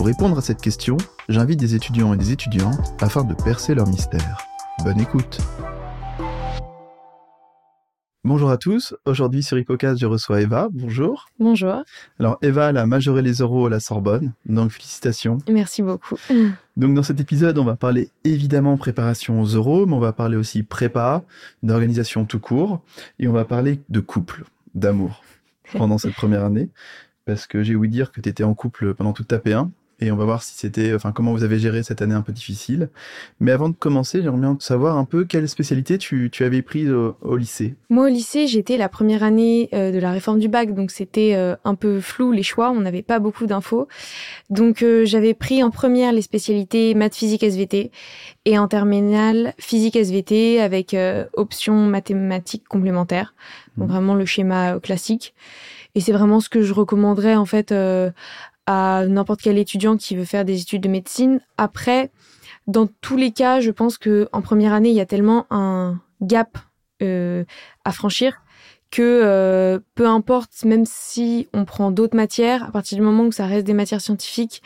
Pour répondre à cette question, j'invite des étudiants et des étudiantes afin de percer leur mystère. Bonne écoute Bonjour à tous, aujourd'hui sur Hippocast je reçois Eva, bonjour. Bonjour. Alors Eva elle a majoré les euros à la Sorbonne, donc félicitations. Merci beaucoup. Donc dans cet épisode on va parler évidemment préparation aux euros, mais on va parler aussi prépa, d'organisation tout court, et on va parler de couple, d'amour pendant cette première année, parce que j'ai ouï dire que tu étais en couple pendant toute ta P1, et on va voir si c'était, enfin, comment vous avez géré cette année un peu difficile. Mais avant de commencer, j'aimerais bien savoir un peu quelle spécialité tu, tu avais prise au, lycée. Moi, au lycée, j'étais la première année euh, de la réforme du bac, donc c'était euh, un peu flou les choix, on n'avait pas beaucoup d'infos. Donc, euh, j'avais pris en première les spécialités maths, physique, SVT, et en terminale physique, SVT, avec option mathématiques complémentaires. Donc, mmh. vraiment le schéma classique. Et c'est vraiment ce que je recommanderais en fait à n'importe quel étudiant qui veut faire des études de médecine. Après, dans tous les cas, je pense que en première année, il y a tellement un gap euh, à franchir que euh, peu importe, même si on prend d'autres matières, à partir du moment où ça reste des matières scientifiques,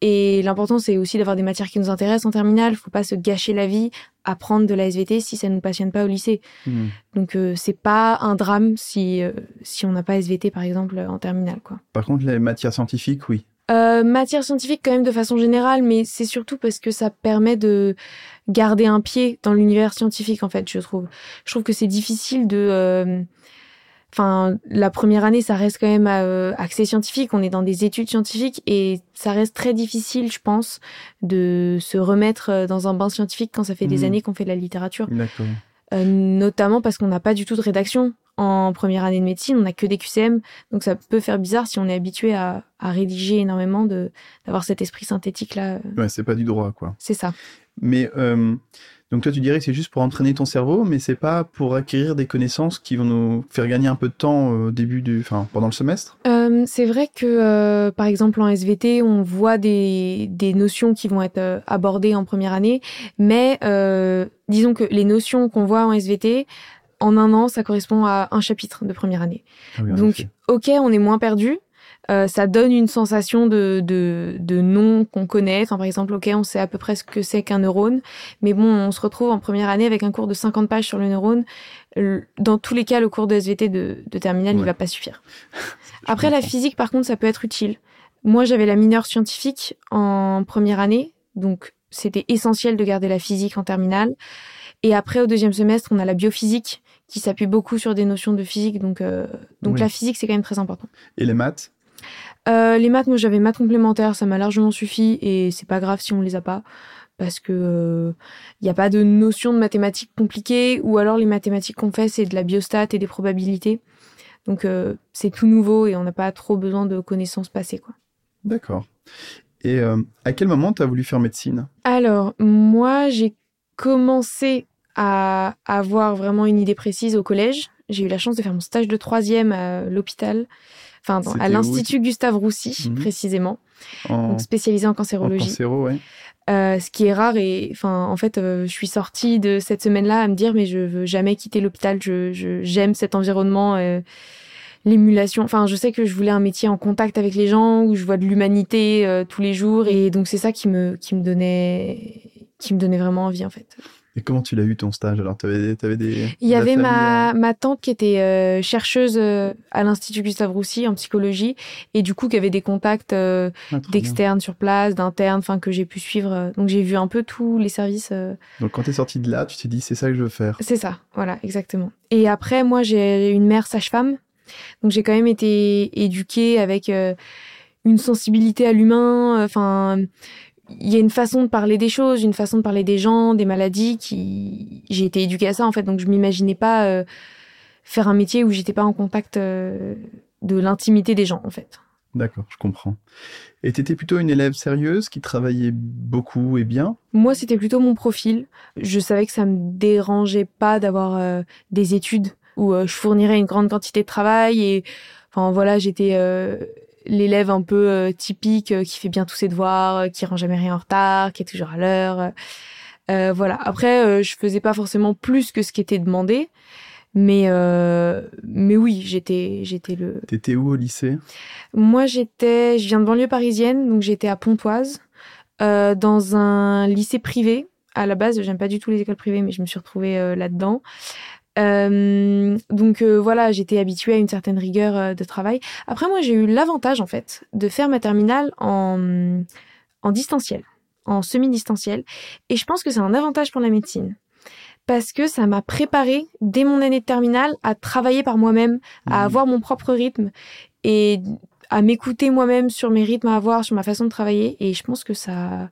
et l'important, c'est aussi d'avoir des matières qui nous intéressent en terminale. Faut pas se gâcher la vie à prendre de la SVT si ça ne nous passionne pas au lycée. Hmm. Donc, euh, c'est pas un drame si, euh, si on n'a pas SVT, par exemple, en terminale, quoi. Par contre, les matières scientifiques, oui. Euh, matières scientifiques quand même de façon générale, mais c'est surtout parce que ça permet de garder un pied dans l'univers scientifique, en fait, je trouve. Je trouve que c'est difficile de euh, enfin la première année ça reste quand même euh, accès scientifique. On est dans des études scientifiques et ça reste très difficile je pense de se remettre euh, dans un bain scientifique quand ça fait des mmh. années qu'on fait de la littérature. Euh, notamment parce qu'on n'a pas du tout de rédaction en première année de médecine. On n'a que des QCM donc ça peut faire bizarre si on est habitué à, à rédiger énormément d'avoir cet esprit synthétique là ouais c'est pas du droit quoi. C'est ça. Mais euh, donc toi, tu dirais que c'est juste pour entraîner ton cerveau, mais c'est pas pour acquérir des connaissances qui vont nous faire gagner un peu de temps au début du, enfin, pendant le semestre? Euh, c'est vrai que, euh, par exemple, en SVT, on voit des, des notions qui vont être euh, abordées en première année, mais euh, disons que les notions qu'on voit en SVT, en un an, ça correspond à un chapitre de première année. Ah Donc, ok, on est moins perdu, euh, ça donne une sensation de, de, de nom qu'on connaît. Enfin, par exemple, ok, on sait à peu près ce que c'est qu'un neurone, mais bon, on se retrouve en première année avec un cours de 50 pages sur le neurone. Dans tous les cas, le cours de SVT de, de terminale, il va pas suffire. Après, la physique, par contre, ça peut être utile. Moi, j'avais la mineure scientifique en première année, donc c'était essentiel de garder la physique en terminale. Et après, au deuxième semestre, on a la biophysique qui s'appuie beaucoup sur des notions de physique. Donc, euh, donc la physique, c'est quand même très important. Et les maths? Euh, les maths, moi j'avais maths complémentaires, ça m'a largement suffi et c'est pas grave si on les a pas parce que il euh, n'y a pas de notion de mathématiques compliquées ou alors les mathématiques qu'on fait c'est de la biostat et des probabilités. Donc euh, c'est tout nouveau et on n'a pas trop besoin de connaissances passées quoi. D'accord. Et à quel moment tu as voulu faire médecine? Alors, moi j'ai commencé à avoir vraiment une idée précise au collège. J'ai eu la chance de faire mon stage de troisième à l'hôpital enfin à l'Institut Gustave Roussy mhm. précisément, donc spécialisé en cancérologie. En cancéro, ouais. Euh, ce qui est rare et enfin en fait euh, je suis sortie de cette semaine-là à me dire mais je veux jamais quitter l'hôpital je j'aime cet environnement euh, l'émulation enfin je sais que je voulais un métier en contact avec les gens où je vois de l'humanité euh, tous les jours et donc c'est ça qui me qui me donnait qui me donnait vraiment envie en fait et comment tu l'as eu ton stage? Alors, tu avais, avais, des. Il y avait ma, ma tante qui était euh, chercheuse euh, à l'Institut Gustave Roussy en psychologie et du coup qui avait des contacts euh, ah, d'externes sur place, d'internes, enfin que j'ai pu suivre. Donc j'ai vu un peu tous les services. Donc quand tu es sortie de là, tu t'es dit c'est ça que je veux faire. C'est ça, voilà, exactement. Et après, moi j'ai une mère sage-femme, donc j'ai quand même été éduquée avec une sensibilité à l'humain, enfin il y a une façon de parler des choses, une façon de parler des gens, des maladies qui j'ai été éduquée à ça en fait donc je m'imaginais pas euh, faire un métier où j'étais pas en contact euh, de l'intimité des gens en fait. D'accord, je comprends. Et tu étais plutôt une élève sérieuse qui travaillait beaucoup et bien? Moi, c'était plutôt mon profil. Je savais que ça me dérangeait pas d'avoir euh, des études où euh, je fournirais une grande quantité de travail et enfin voilà, j'étais euh, l'élève un peu typique qui fait bien tous ses devoirs, qui rend jamais rien en retard, qui est toujours à l'heure. voilà. Après, je faisais pas forcément plus que ce qui était demandé. Mais euh, mais oui, j'étais j'étais le. T'étais où au lycée? Moi, j'étais, je viens de banlieue parisienne, donc j'étais à Pontoise, euh, dans un lycée privé. À la base, j'aime pas du tout les écoles privées, mais je me suis retrouvée euh, là-dedans. Euh, donc euh, voilà, j'étais habituée à une certaine rigueur euh, de travail. Après, moi, j'ai eu l'avantage en fait de faire ma terminale en en distanciel, en semi-distanciel, et je pense que c'est un avantage pour la médecine parce que ça m'a préparé dès mon année de terminale à travailler par moi-même, à mmh. avoir mon propre rythme et à m'écouter moi-même sur mes rythmes à avoir, sur ma façon de travailler. Et je pense que ça,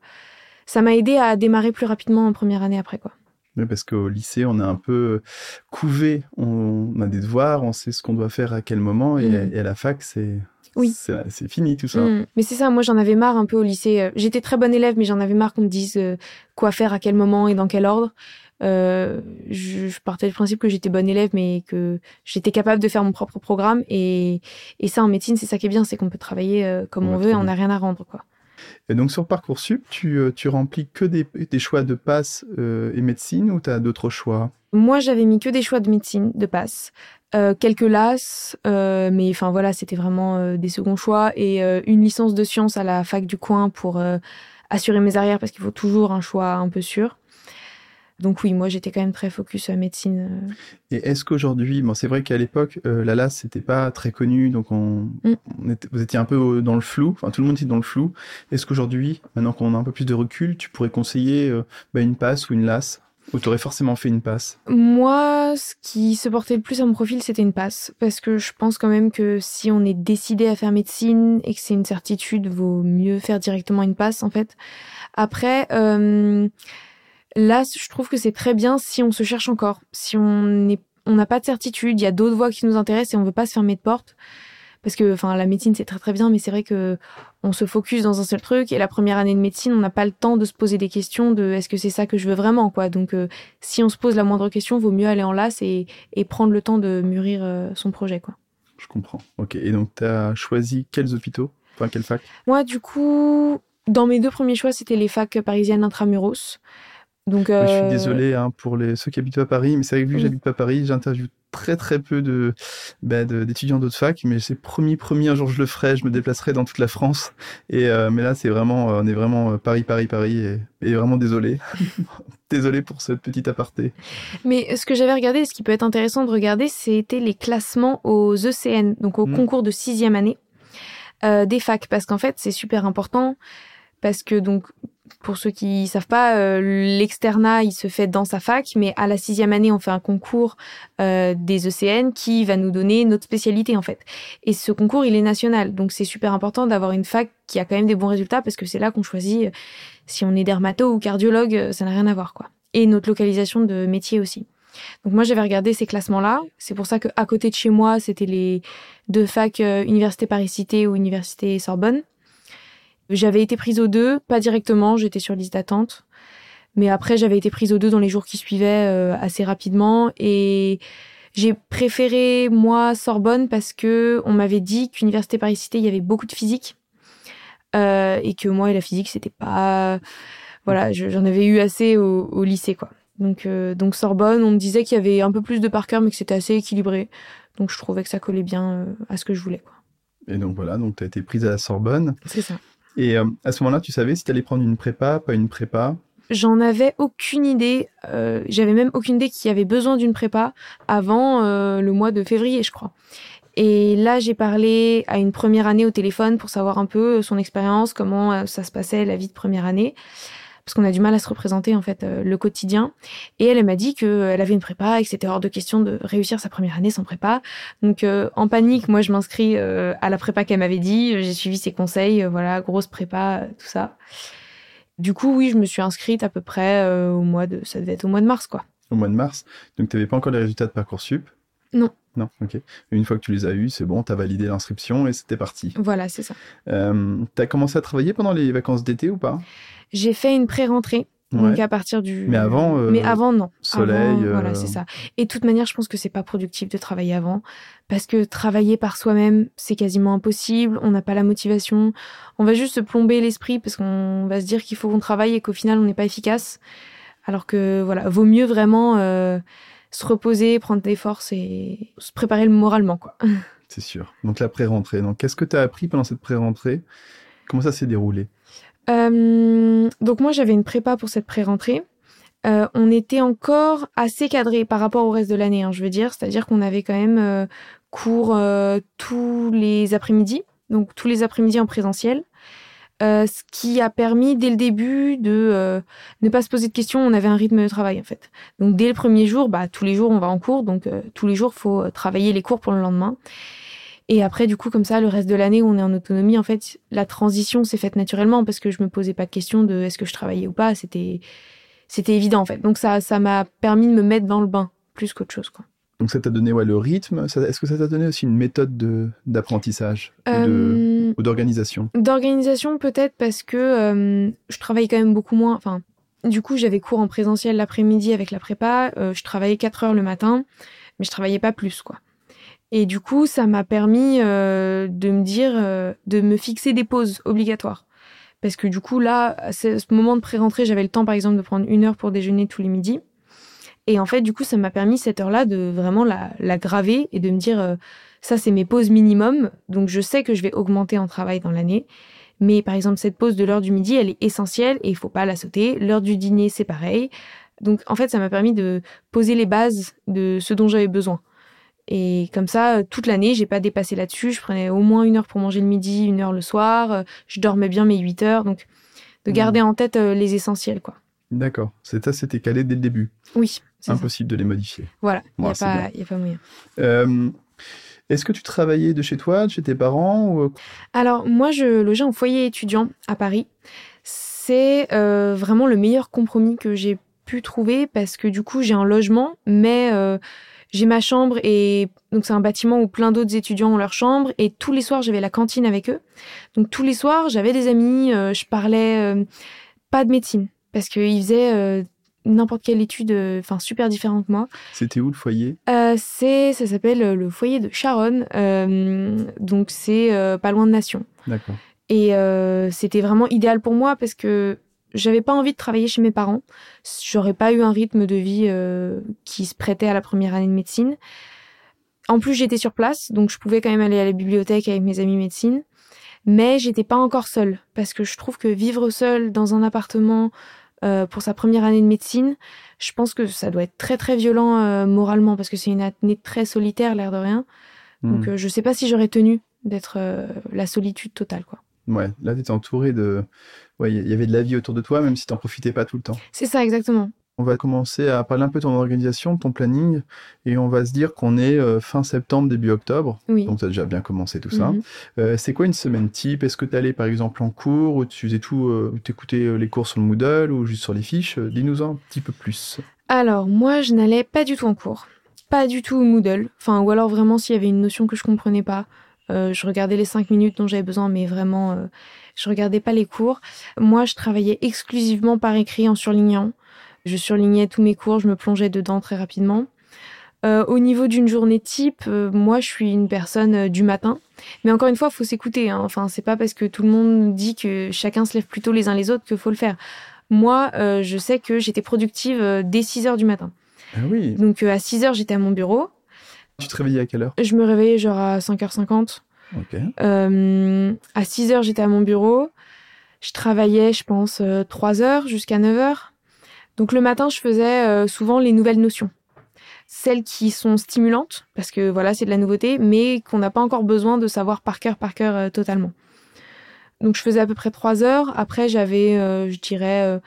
ça m'a aidé à démarrer plus rapidement en première année après, quoi. Oui, parce qu'au lycée, on est un peu couvé. On a des devoirs, on sait ce qu'on doit faire à quel moment. Et, mmh. à la fac, c'est oui. C'est fini tout ça. Mmh. Mais c'est ça, moi j'en avais marre un peu au lycée. J'étais très bonne élève, mais j'en avais marre qu'on me dise euh, quoi faire à quel moment et dans quel ordre. Euh, je, je, partais du principe que j'étais bonne élève, mais que j'étais capable de faire mon propre programme. Et, et ça, en médecine, c'est ça qui est bien, c'est qu'on peut travailler euh, comme on, veut et on n'a rien à rendre. Quoi. Et donc sur Parcoursup, tu, euh, tu remplis que des, choix de passe et médecine ou tu as d'autres choix? Moi, j'avais mis que des choix de médecine, de passe. Euh, quelques LAS, euh, mais enfin voilà, c'était vraiment des seconds choix et une licence de sciences à la fac du coin pour assurer mes arrières parce qu'il faut toujours un choix un peu sûr. Donc oui, moi j'étais quand même très focus à médecine. Euh. Et est-ce qu'aujourd'hui, bon, c'est vrai qu'à l'époque, euh, la LAS c'était pas très connu, donc on, mm. vous étiez un peu dans le flou, enfin tout le monde était dans le flou. Est-ce qu'aujourd'hui, maintenant qu'on a un peu plus de recul, tu pourrais conseiller euh, bah, une passe ou une LAS ou tu aurais forcément fait une passe? Moi, ce qui se portait le plus à mon profil, c'était une passe. Parce que je pense quand même que si on est décidé à faire médecine et que c'est une certitude, vaut mieux faire directement une passe, en fait. Après, euh, Là, je trouve que c'est très bien si on se cherche encore, si on n'est on n'a pas de certitude, il y a d'autres voies qui nous intéressent et on veut pas se fermer de porte. Parce que, enfin, la médecine c'est très très bien, mais c'est vrai que on se focus dans un seul truc et la première année de médecine, on n'a pas le temps de se poser des questions de est-ce que c'est ça que je veux vraiment, quoi. Donc, euh, si on se pose la moindre question, vaut mieux aller en las et, et prendre le temps de mûrir euh, son projet, quoi. Je comprends. Ok. Et donc, tu as choisi quels hôpitaux? Enfin, quelle fac? Moi, du coup, dans mes deux premiers choix, c'était les facs parisiennes intramuros. Donc, Je suis euh, désolé hein, pour les, ceux qui habitent pas à Paris, mais c'est vrai que vu que j'habite pas à Paris, j'interviewe très très peu de bah, d'étudiants d'autres facs, mais c'est promis promis un jour je le ferai, je me déplacerai dans toute la France. Et euh, mais là c'est vraiment on est vraiment euh, Paris Paris Paris et, et vraiment désolé désolé pour cette petite aparté. Mais ce que j'avais regardé, ce qui peut être intéressant de regarder, c'était les classements aux ECN, donc au hmm. concours de sixième année euh, des facs, parce qu'en fait c'est super important parce que donc pour ceux qui savent pas, euh, l'externat il se fait dans sa fac, mais à la sixième année on fait un concours euh, des ECN qui va nous donner notre spécialité en fait. Et ce concours il est national, donc c'est super important d'avoir une fac qui a quand même des bons résultats parce que c'est là qu'on choisit euh, si on est dermato ou cardiologue, ça n'a rien à voir quoi. Et notre localisation de métier aussi. Donc moi j'avais regardé ces classements-là. C'est pour ça que à côté de chez moi c'était les deux facs Université Paris Cité ou Université Sorbonne. J'avais été prise aux deux, pas directement, j'étais sur liste d'attente. Mais après, j'avais été prise aux deux dans les jours qui suivaient euh, assez rapidement. Et j'ai préféré, moi, Sorbonne parce que on m'avait dit qu'Université Paris-Cité, il y avait beaucoup de physique. Euh, et que moi et la physique, c'était pas... Voilà, j'en avais eu assez au, lycée, quoi. Donc, euh, donc Sorbonne, on me disait qu'il y avait un peu plus de par cœur, mais que c'était assez équilibré. Donc je trouvais que ça collait bien à ce que je voulais, quoi. Et donc voilà, donc tu as été prise à la Sorbonne. C'est ça. Et euh, à ce moment-là, tu savais si tu allais prendre une prépa, pas une prépa? J'en avais aucune idée. Euh, J'avais même aucune idée qu'il y avait besoin d'une prépa avant euh, le mois de février, je crois. Et là, j'ai parlé à une première année au téléphone pour savoir un peu son expérience, comment euh, ça se passait la vie de première année parce qu'on a du mal à se représenter en fait euh, le quotidien. Et elle, elle m'a dit qu'elle avait une prépa et que c'était hors de question de réussir sa première année sans prépa. Donc euh, en panique, moi je m'inscris euh, à la prépa qu'elle m'avait dit. J'ai suivi ses conseils, voilà, grosse prépa, tout ça. Du coup, oui, je me suis inscrite à peu près au mois de, ça devait être au mois de mars, quoi. Au mois de mars. Donc tu n'avais pas encore les résultats de parcoursup? Non. Non, ok. Une fois que tu les as eus, c'est bon, tu as validé l'inscription et c'était parti. Voilà, c'est ça. Euh, tu as commencé à travailler pendant les vacances d'été ou pas? J'ai fait une pré-rentrée. Donc à partir du. Mais avant. Euh, Mais avant non. Soleil. Voilà, euh, c'est ça. Et de toute manière, je pense que c'est pas productif de travailler avant, parce que travailler par soi-même, c'est quasiment impossible. On n'a pas la motivation. On va juste se plomber l'esprit parce qu'on va se dire qu'il faut qu'on travaille et qu'au final, on n'est pas efficace. Alors que voilà, vaut mieux vraiment euh, se reposer, prendre des forces et se préparer moralement, quoi. C'est sûr. Donc la pré-rentrée. Donc qu'est-ce que tu as appris pendant cette pré-rentrée? Comment ça s'est déroulé? Euh, donc moi j'avais une prépa pour cette pré-rentrée. Euh, on était encore assez cadré par rapport au reste de l'année, hein, je veux dire. C'est-à-dire qu'on avait quand même euh, cours tous les après-midi, donc tous les après-midi en présentiel. Euh, ce qui a permis dès le début de euh, ne pas se poser de questions. On avait un rythme de travail en fait. Donc dès le premier jour, bah, tous les jours on va en cours, donc euh, tous les jours faut travailler les cours pour le lendemain. Et après, du coup, comme ça, le reste de l'année on est en autonomie, en fait, la transition s'est faite naturellement parce que je me posais pas de questions de est-ce que je travaillais ou pas. C'était, c'était évident, en fait. Donc ça, ça m'a permis de me mettre dans le bain plus qu'autre chose, quoi. Donc ça t'a donné ouais, le rythme. Est-ce que ça t'a donné aussi une méthode de- d'apprentissage Euh, ou d'organisation? D'organisation, peut-être parce que euh, je travaille quand même beaucoup moins. Enfin, du coup, j'avais cours en présentiel l'après-midi avec la prépa. euh, je travaillais 4 heures le matin, mais je travaillais pas plus, quoi. Et du coup, ça m'a permis de me dire, de me fixer des pauses obligatoires. Parce que du coup, là, à ce ce moment de pré-rentrée, j'avais le temps, par exemple, de prendre une heure pour déjeuner tous les midis. Et en fait, du coup, ça m'a permis cette heure-là de vraiment la, la graver et de me dire, euh, ça, c'est mes pauses minimum. Donc, je sais que je vais augmenter en travail dans l'année. Mais par exemple, cette pause de l'heure du midi, elle est essentielle et il faut pas la sauter. L'heure du dîner, c'est pareil. Donc, en fait, ça m'a permis de poser les bases de ce dont j'avais besoin. Et comme ça, euh, toute l'année, j'ai pas dépassé là-dessus. Je prenais au moins une heure pour manger le midi, une heure le soir. Euh, Je dormais bien mes 8 heures. Donc, de Mhm. garder en tête les essentiels, quoi. D'accord. C'est ça, c'était calé dès le début. Oui, ça. Impossible de les modifier. Voilà, il n'y a, pas- y a pas moyen. Euh, Est-ce que tu travaillais de chez toi, de chez tes parents ou... euh, Alors, moi, je logeais en foyer étudiant à Paris. C'est euh, vraiment le meilleur compromis que j'ai pu trouver parce que du coup, j'ai un logement, mais euh, j'ai ma chambre et donc c'est un bâtiment où plein d'autres étudiants ont leur chambre et tous les soirs, j'avais la cantine avec eux. Donc tous les soirs, j'avais des amis, euh, je parlais pas de médecine parce qu'ils faisaient n'importe quelle étude, euh, enfin super différente que moi. C'était où le foyer? Euh, c'est, ça s'appelle euh, le foyer de Charonne, euh, donc c'est euh, pas loin de Nation. D'accord. Et euh, c'était vraiment idéal pour moi parce que j'avais pas envie de travailler chez mes parents. J'aurais pas eu un rythme de vie euh, qui se prêtait à la première année de médecine. En plus, j'étais sur place, donc je pouvais quand même aller à la bibliothèque avec mes amis médecine. Mais j'étais pas encore seule parce que je trouve que vivre seule dans un appartement euh, pour sa première année de médecine, je pense que ça doit être très très violent euh, moralement parce que c'est une année très solitaire, l'air de rien. Donc euh, je sais pas si j'aurais tenu d'être la solitude totale, quoi. Ouais, là, tu étais entouré de... Ouais, il y avait de la vie autour de toi, même si tu n'en profitais pas tout le temps. C'est ça exactement. On va commencer à parler un peu de ton organisation, de ton planning, et on va se dire qu'on est euh, fin septembre, début octobre. Oui. Donc, tu as déjà bien commencé tout ça. Mhm. Euh, c'est quoi une semaine type? Est-ce que tu allais par exemple en cours, ou tu faisais tout, euh, tu écoutais les cours sur le Moodle, ou juste sur les fiches? Euh, Dis-nous un petit peu plus. Alors, moi, je n'allais pas du tout en cours. Pas du tout au Moodle. Enfin, ou alors vraiment s'il y avait une notion que je comprenais pas. Euh, je regardais les cinq minutes dont j'avais besoin, mais vraiment, euh, je regardais pas les cours. Moi, je travaillais exclusivement par écrit en surlignant. Je surlignais tous mes cours, je me plongeais dedans très rapidement. Euh, au niveau d'une journée type, euh, moi, je suis une personne euh, du matin. Mais encore une fois, faut s'écouter. Hein. Enfin, c'est pas parce que tout le monde dit que chacun se lève plus tôt les uns les autres qu'il faut le faire. Moi, je sais que j'étais productive dès 6 heures du matin. Ah oui. Donc à 6 heures, j'étais à mon bureau. Tu te réveillais à quelle heure? Je me réveillais genre à 5h50. Ok. Euh, à 6 heures, j'étais à mon bureau. Je travaillais, je pense, euh, 3 heures jusqu'à 9 heures. Donc le matin, je faisais euh, souvent les nouvelles notions. Celles qui sont stimulantes, parce que voilà, c'est de la nouveauté, mais qu'on n'a pas encore besoin de savoir par cœur, par cœur euh, totalement. Donc je faisais à peu près 3 heures. Après, j'avais, euh, je dirais, euh,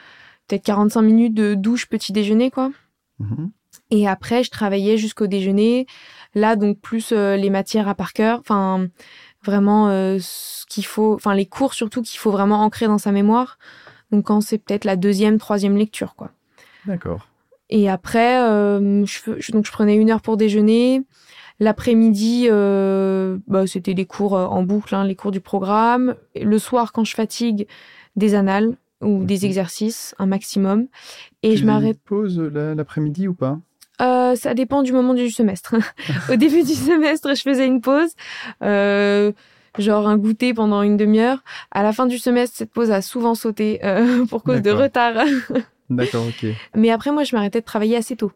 peut-être 45 minutes de douche petit déjeuner, quoi. Mhm. Et après, je travaillais jusqu'au déjeuner. Là, donc plus euh, les matières à par cœur. Enfin, vraiment euh, ce qu'il faut. Enfin, les cours surtout qu'il faut vraiment ancrer dans sa mémoire. Donc quand c'est peut-être la deuxième, troisième lecture, quoi. D'accord. Et après, euh, je, donc je prenais une heure pour déjeuner. L'après-midi, euh, bah, c'était des cours euh, en boucle, hein, les cours du programme. Le soir, quand je fatigue, des annales ou des exercices, un maximum. Et tu je m'arrête. pause l'après-midi ou pas? Euh, ça dépend du moment du semestre. Au début du semestre, je faisais une pause, euh, genre un goûter pendant une demi-heure. À la fin du semestre, cette pause a souvent sauté euh, pour cause de retard. D'accord, ok. Mais après, moi, je m'arrêtais de travailler assez tôt.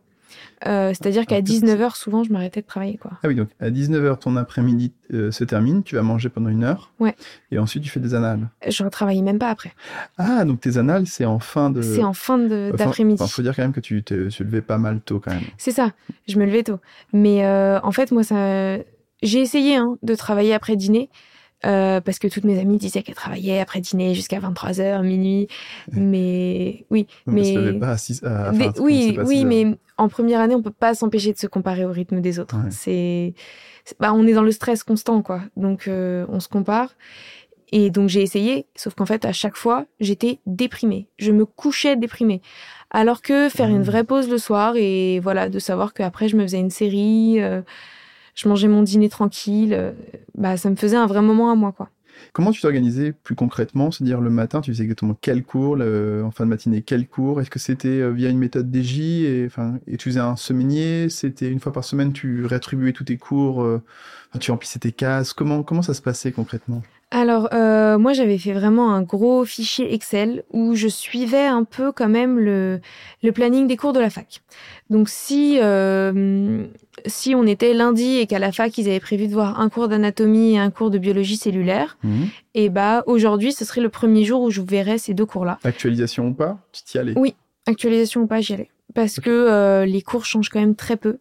Euh, C'est-à-dire qu'à Ah, peut-être 19h, souvent, je m'arrêtais de travailler. quoi. Ah oui, donc à 19h, ton après-midi euh, se termine, tu vas manger pendant une heure. Ouais. Et ensuite, tu fais des annales. Je retravaillais même pas après. Ah, donc tes annales, c'est en fin de. C'est en fin Enfin, d'après-midi. enfin, faut dire quand même que tu te tu te levais pas mal tôt quand même. C'est ça, je me levais tôt. Mais euh, en fait, moi, ça, j'ai essayé hein, de travailler après dîner. euh, parce que toutes mes amies disaient qu'elles travaillaient après dîner jusqu'à 23h, minuit. Mais oui, On mais se pas à 6 à, Des- enfin, tu oui, pas oui, 6 heures. mais en première année, on peut pas s'empêcher de se comparer au rythme des autres. Ouais. C'est, bah, on est dans le stress constant, quoi. Donc, euh, on se compare. Et donc, j'ai essayé, sauf qu'en fait, à chaque fois, j'étais déprimée. Je me couchais déprimée. Alors que faire une Mhm. vraie pause le soir et voilà, de savoir qu'après, je me faisais une série, euh, je mangeais mon dîner tranquille, euh, bah, ça me faisait un vrai moment à moi, quoi. Comment tu t'organisais plus concrètement? C'est-à-dire le matin, tu faisais exactement quel cours? Le- En fin de matinée, quel cours? Est-ce que c'était euh, via une méthode DJ et, enfin, et tu faisais un semainier C'était une fois par semaine, tu réattribuais tous tes cours euh, Tu remplissais tes cases? Comment, comment ça se passait concrètement? Alors, euh, moi, j'avais fait vraiment un gros fichier Excel où je suivais un peu quand même le, le planning des cours de la fac. Donc, si, euh, si on était lundi et qu'à la fac, ils avaient prévu de voir un cours d'anatomie et un cours de biologie cellulaire, et bah, aujourd'hui, ce serait le premier jour où je verrais ces deux cours-là. Actualisation ou pas? Tu t'y allais? Oui. Actualisation ou pas, j'y allais. Parce que euh, les cours changent quand même très peu.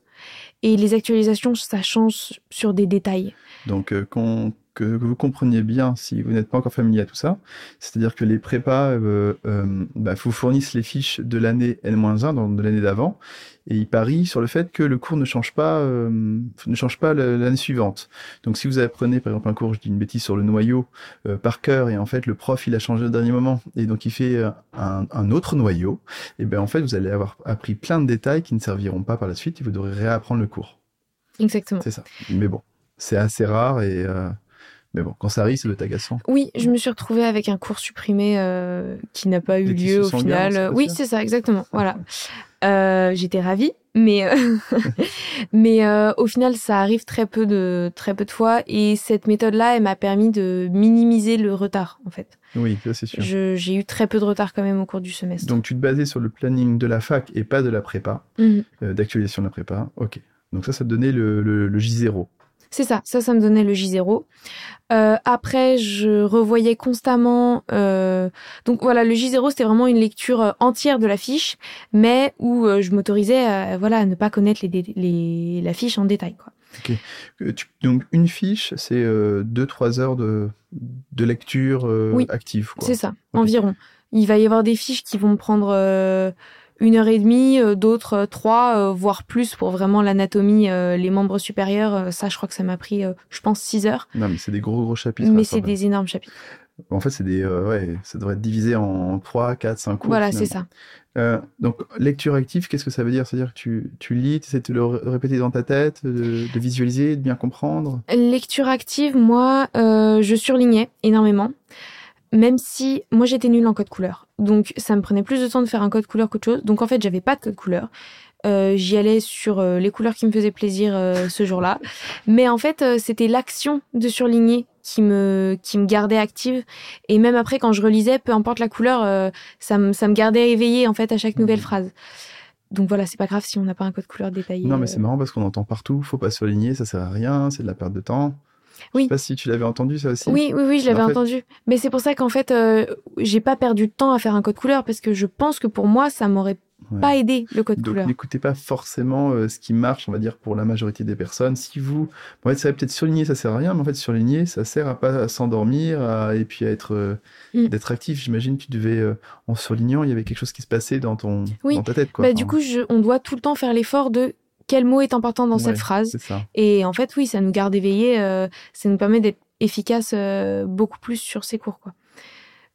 Et les actualisations, ça change sur des détails. Donc, euh, qu'on- que, vous compreniez bien, si vous n'êtes pas encore familier à tout ça, c'est-à-dire que les prépas euh, euh, bah, vous fournissent les fiches de l'année N-1, donc de l'année d'avant, et ils parient sur le fait que le cours ne change pas, euh, ne change pas l'année suivante. Donc, si vous apprenez, par exemple, un cours, je dis une bêtise, sur le noyau par cœur, et en fait, le prof, il a changé au dernier moment, et donc il fait un, un autre noyau, et ben en fait, vous allez avoir appris plein de détails qui ne serviront pas par la suite, et vous devrez réapprendre le cours. Exactement. C'est ça. Mais bon, c'est assez rare et euh, mais bon, quand ça arrive, c'est de agaçant. Oui, je me suis retrouvée avec un cours supprimé euh, qui n'a pas eu Des lieu au final. Oui, c'est ça, exactement. Voilà. Euh, J'étais ravie, mais euh, mais euh, au final, ça arrive très peu de très peu de fois. Et cette méthode-là, elle m'a permis de minimiser le retard, en fait. Oui, ça c'est sûr. J'ai eu très peu de retard quand même au cours du semestre. Donc tu te basais sur le planning de la fac et pas de la prépa, Mhm. d'actualisation de la prépa. Ok. Donc ça, ça te donnait le, le, le J0. C'est ça, ça, ça me donnait le J0. Euh, après, je revoyais constamment. euh, Donc voilà, le J0, c'était vraiment une lecture euh, entière de la fiche, mais où euh, je m'autorisais à, voilà, à ne pas connaître les, la fiche en détail. Quoi. Tu- Donc une fiche, c'est 2-3 heures de, de lecture Oui, active. C'est ça, environ. Il va y avoir des fiches qui vont me prendre une heure et demie, euh, d'autres euh, trois, euh, voire plus pour vraiment l'anatomie, les membres supérieurs. Ça, je crois que ça m'a pris, je pense, six heures. Non, mais c'est des gros gros chapitres. Mais à c'est des énormes chapitres. En fait, c'est des euh, ouais, ça devrait être divisé en 3, 4, 5 cours. voilà, c'est ça. Euh, donc, lecture active, qu'est-ce que ça veut dire? C'est-à-dire que tu, tu lis, tu essaies de le ré- répéter dans ta tête, de, de visualiser, de bien comprendre? Lecture active, moi, euh, je surlignais énormément, même si moi j'étais nulle en code couleur. Donc ça me prenait plus de temps de faire un code couleur qu'autre chose. Donc en fait, j'avais pas de code couleur. Euh, J'y allais sur euh, les couleurs qui me faisaient plaisir euh, ce jour-là. Mais en fait, euh, c'était l'action de surligner qui me qui me gardait active. Et même après, quand je relisais, peu importe la couleur, euh, ça me ça me gardait éveillée en fait à chaque nouvelle Mhm. phrase. Donc voilà, c'est pas grave si on n'a pas un code couleur détaillé. Non, mais euh. c'est marrant parce qu'on entend partout, faut pas surligner, ça sert à rien, c'est de la perte de temps. Je Oui. sais pas si tu l'avais entendu ça aussi. Oui, oui, oui, je l'avais en fait- entendu. Mais c'est pour ça qu'en fait, euh, j'ai pas perdu de temps à faire un code couleur parce que je pense que pour moi, ça m'aurait Ouais. pas aidé le code Donc couleur. n'écoutez pas forcément euh, ce qui marche, on va dire, pour la majorité des personnes. Si vous, en fait, ça va peut-être surligner, ça sert à rien, mais en fait, surligner, ça sert à pas s'endormir à- et puis à être, euh, Mm. d'être actif. J'imagine, tu devais, en surlignant, il y avait quelque chose qui se passait dans ton, Oui. dans ta tête, quoi. Bah, Enfin, du coup, je, on doit tout le temps faire l'effort de quel mot est important dans Ouais. cette phrase. Et en fait, oui, ça nous garde éveillés, euh, ça nous permet d'être efficace euh, beaucoup plus sur ces cours, quoi.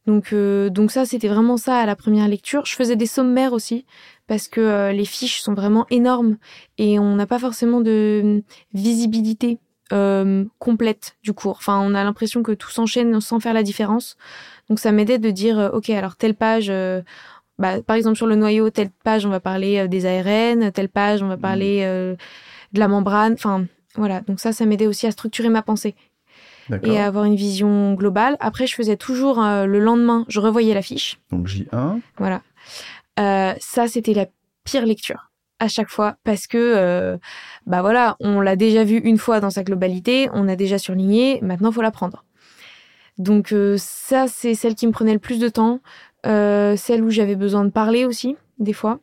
Donc, euh, donc ça, c'était vraiment ça à la première lecture. Je faisais des sommaires aussi parce que les fiches sont vraiment énormes et on n'a pas forcément de visibilité euh, complète du cours. Enfin, on a l'impression que tout s'enchaîne sans faire la différence. Donc, ça m'aidait de dire, ok, alors telle page, bah, par exemple sur le noyau, telle page, on va parler des ARN, telle page, on va parler de la membrane. Enfin, voilà. Donc ça, ça m'aidait aussi à structurer ma pensée et avoir une vision globale. Après, je faisais toujours euh, le lendemain, je revoyais la fiche. Donc J1. Voilà. Euh, ça, c'était la pire lecture à chaque fois parce que euh, bah voilà, on l'a déjà vu une fois dans sa globalité, on a déjà surligné, maintenant faut la prendre. Donc euh, ça, c'est celle qui me prenait le plus de temps, euh, celle où j'avais besoin de parler aussi des fois,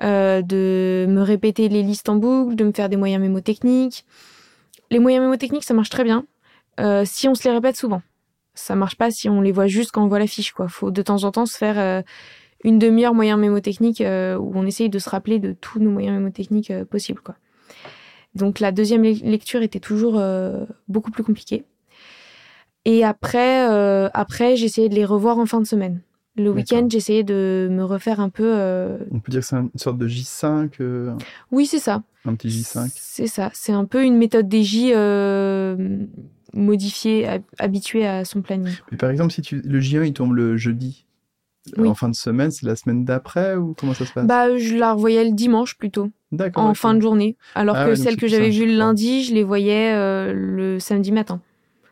de me répéter les listes en boucle, de me faire des moyens mémotechniques. Les moyens mémotechniques, ça marche très bien euh, si on se les répète souvent. Ça marche pas si on les voit juste quand on voit la fiche. Quoi. Faut de temps en temps se faire euh, une demi-heure moyen mémotechnique euh, où on essaye de se rappeler de tous nos moyens mémotechniques possibles. Quoi. Donc la deuxième lecture était toujours beaucoup plus compliquée. Et après, après j'essayais de les revoir en fin de semaine. Le week-end, j'essayais de me refaire un peu. On peut dire que c'est une sorte de J5 Oui, c'est ça. Un petit J5 C'est ça. C'est un peu une méthode DJ modifié, habitué à son planning. Mais par exemple, si tu, le J1 il tombe le jeudi, en fin de semaine, c'est la semaine d'après ou comment ça se passe? Bah, je la revoyais le dimanche plutôt. En fin de journée. Alors ah que celle que j'avais vue le lundi, je les voyais euh, le samedi matin.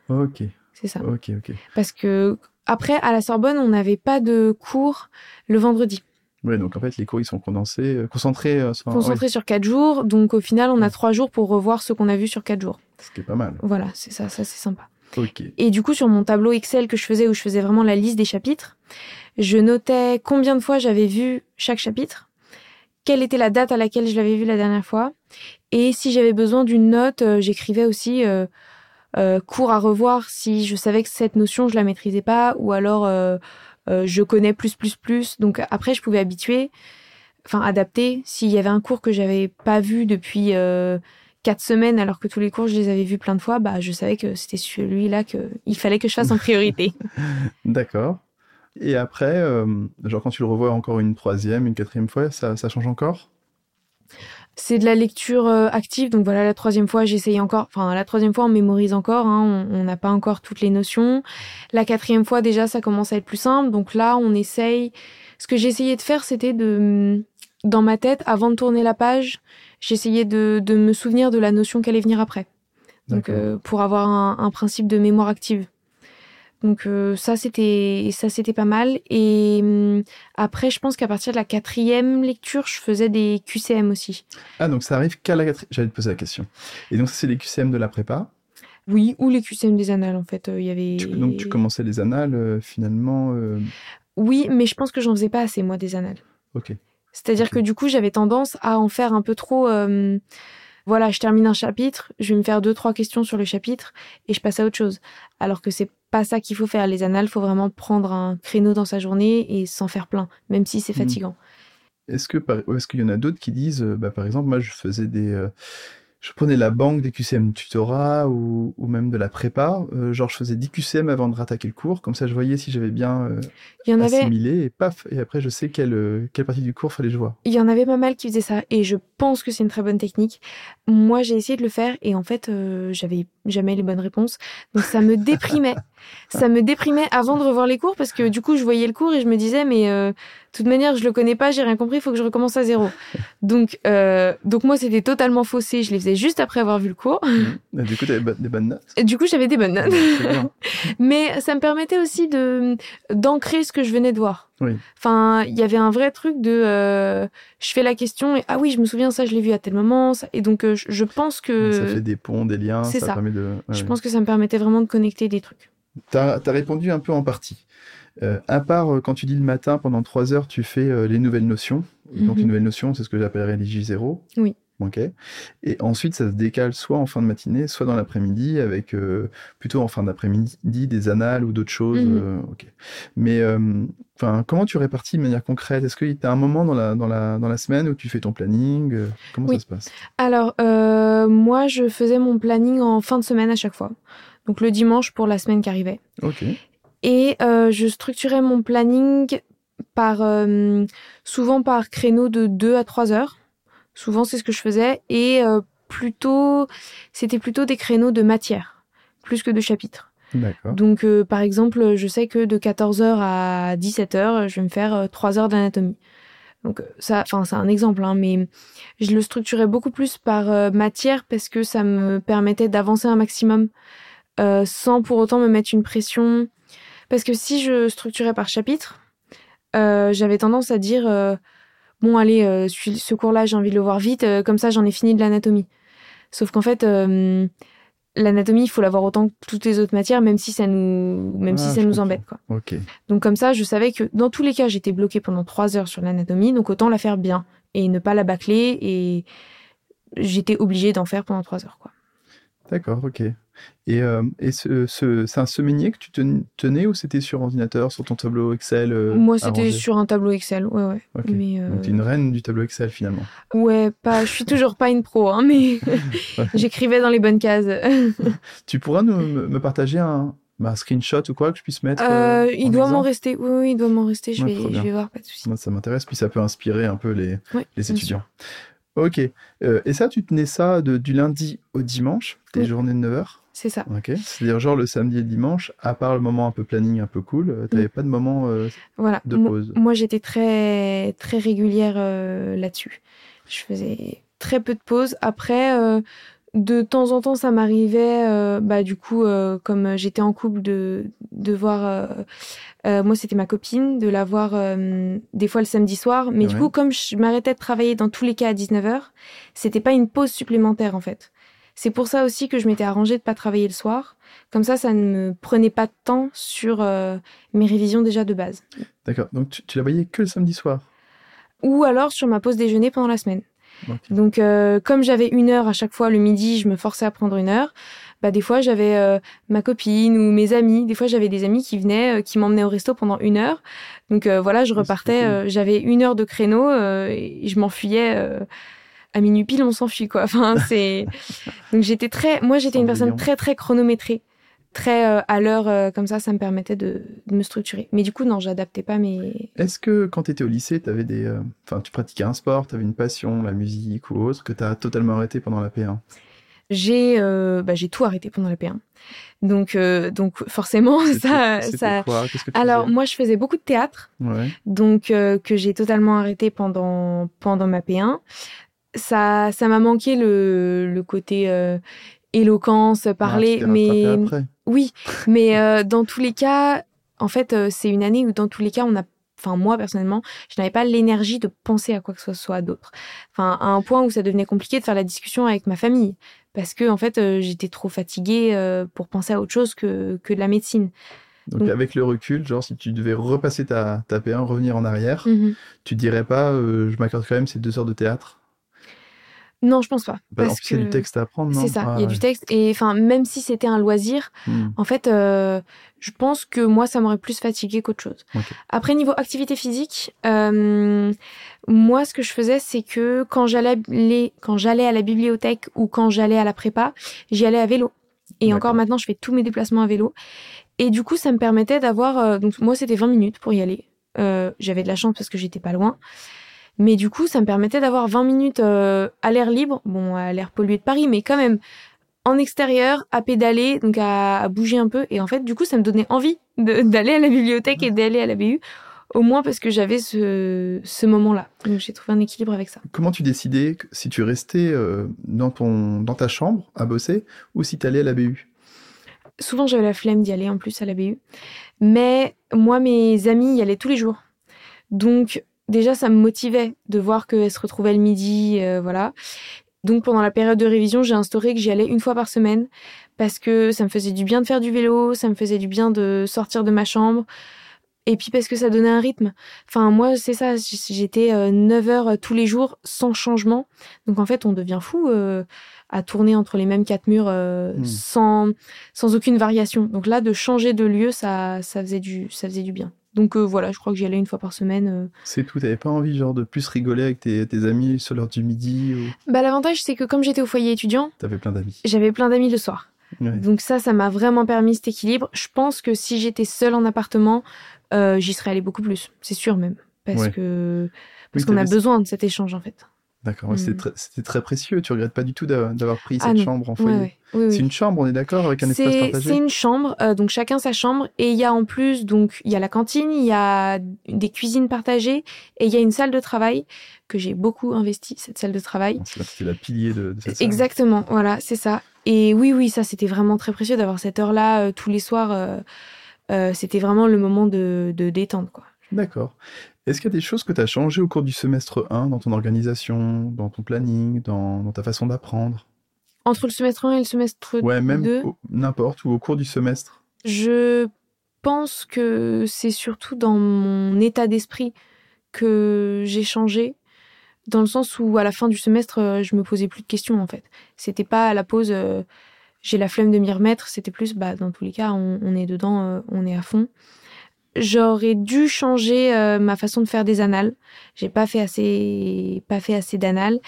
Ok. C'est ça. Ok, ok. Parce que après, à la Sorbonne, on n'avait pas de cours le vendredi. Oui, donc en fait, les cours, ils sont condensés, euh, concentrés. Euh, sur... Concentrés sur quatre jours. Donc au final, on a trois jours pour revoir ce qu'on a vu sur quatre jours. Ce qui est pas mal. Voilà, c'est ça, ça c'est sympa. Ok. Et du coup, sur mon tableau Excel que je faisais, où je faisais vraiment la liste des chapitres, je notais combien de fois j'avais vu chaque chapitre, quelle était la date à laquelle je l'avais vu la dernière fois, et si j'avais besoin d'une note, euh, j'écrivais aussi euh, euh, cours à revoir si je savais que cette notion je la maîtrisais pas, ou alors euh, euh, je connais plus plus plus. Donc après, je pouvais habituer, enfin adapter. S'il y avait un cours que j'avais pas vu depuis euh, quatre semaines, alors que tous les cours je les avais vus plein de fois, bah je savais que c'était celui-là que il fallait que je fasse en priorité. D'accord. Et après, euh, genre quand tu le revois encore une troisième, une quatrième fois, ça, ça change encore? C'est de la lecture euh, active, donc voilà, la troisième fois, j'essaye encore. Enfin, la troisième fois, on mémorise encore. Hein, on n'a pas encore toutes les notions. La quatrième fois, déjà, ça commence à être plus simple. Donc là, on essaye. Ce que j'essayais de faire, c'était de, dans ma tête, avant de tourner la page, j'essayais de, de me souvenir de la notion qui allait venir après. Donc, euh, pour avoir un, un principe de mémoire active. Donc euh, ça c'était ça c'était pas mal et hum, après je pense qu'à partir de la quatrième lecture je faisais des QCM aussi. Ah donc ça arrive qu'à la quatrième. J'allais te poser la question. Et donc ça c'est les QCM de la prépa? Oui ou les QCM des annales en fait. Euh, il y avait. donc tu commençais les annales euh, finalement. Oui mais je pense que j'en faisais pas assez moi des annales. Ok. C'est-à-dire que du coup j'avais tendance à en faire un peu trop voilà, je termine un chapitre, je vais me faire deux, trois questions sur le chapitre et je passe à autre chose. Alors que c'est pas ça qu'il faut faire. Les annales, faut vraiment prendre un créneau dans sa journée et s'en faire plein, même si c'est mmh. fatigant. Est-ce que est-ce qu'il y en a d'autres qui disent, euh, bah, par exemple, moi je faisais des, euh, je prenais la banque des QCM tutorat ou, ou même de la prépa. Euh, genre, je faisais 10 QCM avant de rattaquer le cours. Comme ça, je voyais si j'avais bien euh, il y en assimilé avait... et paf. Et après, je sais quelle, quelle partie du cours fallait que je vois. Il y en avait pas mal qui faisaient ça et je pense que c'est une très bonne technique. Moi, j'ai essayé de le faire et en fait, euh, j'avais jamais les bonnes réponses. Donc, ça me déprimait. Ça me déprimait avant de revoir les cours parce que du coup, je voyais le cours et je me disais, mais euh, de toute manière, je le connais pas, j'ai rien compris, il faut que je recommence à zéro. Donc, euh, donc moi, c'était totalement faussé. Je les faisais juste après avoir vu le cours. Mmh. du coup, tu des bonnes notes. Et du coup, j'avais des bonnes notes. Mais ça me permettait aussi de d'ancrer ce que je venais de voir. Oui. Enfin, il y avait un vrai truc de euh, je fais la question et ah oui, je me souviens ça, je l'ai vu à tel moment. Ça, et donc, euh, je, je, pense que. Ça fait des ponts, des liens. C'est ça. ça. Permet de... Ouais, je pense que ça me permettait vraiment de connecter des trucs. Tu as, as, répondu un peu en partie. Euh, à part euh, quand tu dis le matin, pendant trois heures, tu fais euh, les nouvelles notions. Mm -hmm. Donc, les nouvelles notions, c'est ce que j'appellerais les J0. Oui. Ok. Et ensuite, ça se décale soit en fin de matinée, soit dans l'après-midi, avec plutôt en fin d'après-midi des annales ou d'autres choses. Mhm. Mm -hmm. euh, ok. Mais enfin, comment tu répartis de manière concrète? Est-ce qu'il y a un moment dans la, dans, la, dans la semaine où tu fais ton planning Comment oui. ça se passe? Alors, moi, je faisais mon planning en fin de semaine à chaque fois. Donc le dimanche pour la semaine qui arrivait. Ok. Et je structurais mon planning par souvent par créneau de 2 à 3 heures. Souvent, c'est ce que je faisais. Et plutôt, c'était plutôt des créneaux de matière, plus que de chapitres. Donc, euh, par exemple, je sais que de 14h à 17h, je vais me faire 3 euh, heures d'anatomie. Donc, euh, ça, enfin, c'est un exemple, hein, mais je le structurais beaucoup plus par matière parce que ça me permettait d'avancer un maximum sans pour autant me mettre une pression. Parce que si je structurais par chapitre, j'avais tendance à dire bon, allez, ce cours-là, j'ai envie de le voir vite, comme ça, j'en ai fini de l'anatomie. Sauf qu'en fait, l'anatomie, il faut l'avoir autant que toutes les autres matières, même si ça nous, même si ah, ça nous embête, quoi. Donc comme ça, je savais que dans tous les cas, j'étais bloquée pendant trois heures sur l'anatomie, donc autant la faire bien et ne pas la bâcler. Et j'étais obligée d'en faire pendant trois heures, quoi. D'accord, ok. Et, euh, et ce, c'est un semainier que tu tenais ou c'était sur ordinateur, sur ton tableau Excel euh, Moi, c'était sur un tableau Excel, ouais, ouais. Mais, euh, Donc, tu es une reine du tableau Excel finalement. Ouais, pas, je suis toujours pas une pro, hein, mais j'écrivais dans les bonnes cases. tu pourras nous, me partager un, bah, screenshot ou quoi que je puisse mettre Il doit m'en rester, oui, oui, il doit m'en rester, je, vais, je vais voir, pas de soucis. ça m'intéresse, puis ça peut inspirer un peu les, les étudiants. Ok. et ça, tu tenais ça de, du lundi au dimanche, tes journées de 9 heures? C'est ça. Ok. C'est-à-dire, genre, le samedi et le dimanche, à part le moment un peu planning, un peu cool, euh, tu n'avais mm. pas de moment euh, voilà. de pause Moi, j'étais très, très régulière euh, là-dessus. Je faisais très peu de pauses. Après, de temps en temps, ça m'arrivait, bah, du coup, comme j'étais en couple, de, de voir. moi, c'était ma copine, de la voir des fois le samedi soir. Mais du coup, comme je m'arrêtais de travailler dans tous les cas à 19h, c'était pas une pause supplémentaire, en fait. C'est pour ça aussi que je m'étais arrangée de pas travailler le soir. Comme ça, ça ne me prenait pas de temps sur euh, mes révisions déjà de base. D'accord. Donc tu, la voyais que le samedi soir? Ou alors sur ma pause déjeuner pendant la semaine. Donc euh, comme j'avais une heure à chaque fois le midi, je me forçais à prendre une heure. Bah, des fois j'avais euh, ma copine ou mes amis. Des fois j'avais des amis qui venaient, qui m'emmenaient au resto pendant une heure. Donc voilà, je repartais. j'avais une heure de créneau et je m'enfuyais à minuit pile, on s'enfuit, quoi. Enfin, c'est. Donc j'étais très. Moi, j'étais une personne très, très chronométrée. Très euh, à l'heure, euh, comme ça, ça me permettait de, me structurer. Mais du coup, non, j'adaptais pas mes. Est-ce que quand tu étais au lycée, avais des. Euh, enfin, tu pratiquais un sport, tu avais une passion, la musique ou autre, que tu as totalement arrêté pendant la P1 j'ai bah, j'ai tout arrêté pendant la P1. Donc donc forcément ça ça quoi? Que Alors moi je faisais beaucoup de théâtre. Ouais. Donc que j'ai totalement arrêté pendant pendant ma P1 ça ça m'a manqué le, le côté euh, éloquence, ah, parler, mais oui, mais euh, dans tous les cas, en fait, euh, c'est une année où dans tous les cas, on a enfin moi personnellement, je n'avais pas l'énergie de penser à quoi que ce soit d'autre. Enfin à un point où ça devenait compliqué de faire la discussion avec ma famille parce que en fait j'étais trop fatiguée pour penser à autre chose que que de la médecine. Donc, avec le recul, genre si tu devais repasser ta, ta P1, revenir en arrière, mm-hmm. tu dirais pas je m'accorde quand même ces deux heures de théâtre? Non, je pense pas. Bah, parce que du texte à apprendre, non? C'est ça, il y a du texte. Et enfin, même si c'était un loisir, hmm. en fait, euh, je pense que moi, ça m'aurait plus fatigué qu'autre chose. Après, niveau activité physique, euh, moi, ce que je faisais, c'est que quand j'allais, quand j'allais à la bibliothèque ou quand j'allais à la prépa, j'y allais à vélo. Et encore maintenant, je fais tous mes déplacements à vélo. Et du coup, ça me permettait d'avoir... Euh, donc, moi, c'était 20 minutes pour y aller. J'avais de la chance parce que j'étais pas loin. Mais du coup, ça me permettait d'avoir 20 minutes euh, à l'air libre, bon, à l'air pollué de Paris, mais quand même en extérieur, à pédaler, donc à, bouger un peu. Et en fait, du coup, ça me donnait envie d'aller à la bibliothèque et d'aller à la BU, au moins parce que j'avais ce, ce moment-là. Donc j'ai trouvé un équilibre avec ça. Comment tu décidais si tu restais euh, dans, ton, dans ta chambre à bosser ou si tu allais à la BU Souvent, j'avais la flemme d'y aller en plus à la BU. Mais moi, mes amis y allaient tous les jours. Donc, déjà, ça me motivait de voir qu'elle se retrouvait le midi, euh, voilà. Donc pendant la période de révision, j'ai instauré que j'y allais une fois par semaine parce que ça me faisait du bien de faire du vélo, ça me faisait du bien de sortir de ma chambre. Et puis parce que ça donnait un rythme. Enfin, moi, c'est ça, j'étais 9 euh, heures euh, tous les jours sans changement. Donc en fait, on devient fou à tourner entre les mêmes quatre murs hmm. sans, sans aucune variation. Donc là, de changer de lieu, ça, ça, faisait, du, ça faisait du bien. Donc euh, voilà, je crois que j'y allais une fois par semaine. Euh. C'est tout, t'avais pas envie genre de plus rigoler avec tes, amis sur l'heure du midi Bah l'avantage c'est que comme j'étais au foyer étudiant, t'avais plein d'amis. J'avais plein d'amis le soir. Donc ça, ça m'a vraiment permis cet équilibre. Je pense que si j'étais seule en appartement, euh, j'y serais allée beaucoup plus, c'est sûr même, parce que parce qu'on a besoin de cet échange en fait. D'accord, mm. c'était très, précieux. Tu regrettes pas du tout d'avoir pris ah cette chambre en foyer. c'est une chambre, on est d'accord, avec un espace partagé. C'est une chambre, euh, donc chacun sa chambre, et il y a en plus donc il y a la cantine, il y a des cuisines partagées, et il y a une salle de travail que j'ai beaucoup investi cette salle de travail. C'est la pilier de, cette salle. Exactement, voilà, c'est ça. Et oui, oui, ça c'était vraiment très précieux d'avoir cette heure-là euh, tous les soirs. Euh, c'était vraiment le moment de, de détente, quoi. D'accord. Est-ce qu'il y a des choses que tu as changées au cours du semestre 1 dans ton organisation, dans ton planning, dans, ta façon d'apprendre? Entre le semestre 1 et le semestre 2 Ouais, même n'importe, ou au cours du semestre? Je pense que c'est surtout dans mon état d'esprit que j'ai changé, dans le sens où à la fin du semestre, euh, je me posais plus de questions en fait. C'était pas à la pause, euh, j'ai la flemme de m'y remettre, c'était plus, bah, dans tous les cas, on, est dedans, euh, on est à fond j'aurais dû changer euh, ma façon de faire des annales. J'ai pas fait assez, pas fait assez d'annales.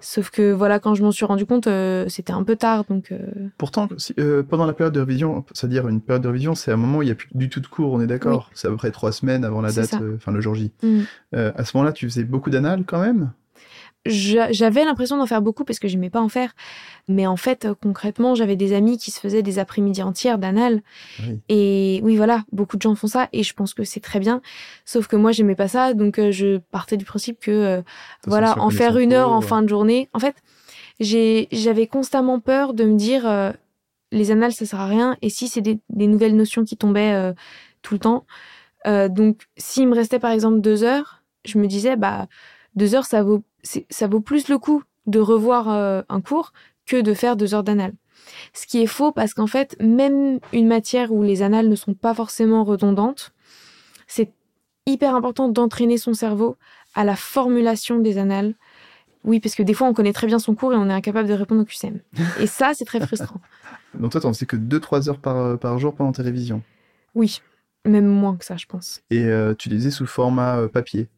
Sauf que voilà, quand je m'en suis rendu compte, euh, c'était un peu tard. Donc. Euh. Pourtant, pendant la période de révision, c'est-à-dire une période de révision, c'est un moment où il n'y a plus du tout de cours. On est d'accord? C'est à peu près trois semaines avant la date, enfin le jour J. Mm. à ce moment-là, tu faisais beaucoup d'annales quand même? J'avais l'impression d'en faire beaucoup parce que j'aimais pas en faire. Mais en fait, euh, concrètement, j'avais des amis qui se faisaient des après-midi entières d'anal. Et oui, voilà, beaucoup de gens font ça et je pense que c'est très bien. Sauf que moi, j'aimais pas ça. Donc, euh, je partais du principe que, euh, voilà, en faire une heure en fin de journée. En fait, j'avais constamment peur de me dire, les annales, ça sert à rien. Et si c'est des, des, nouvelles notions qui tombaient tout le temps. donc, s'il me restait par exemple deux heures, je me disais, bah, deux heures, ça vaut ça vaut plus le coup de revoir euh, un cours que de faire deux heures d'anal. Ce qui est faux parce qu'en fait, même une matière où les annales ne sont pas forcément redondantes, c'est hyper important d'entraîner son cerveau à la formulation des annales. Oui, parce que des fois, on connaît très bien son cours et on est incapable de répondre au QCM. Et ça, c'est très frustrant. Donc toi, t'en sais que 2-3 heures par, euh, par jour pendant tes révisions? Oui, même moins que ça, je pense. Et euh, tu les ai sous format papier?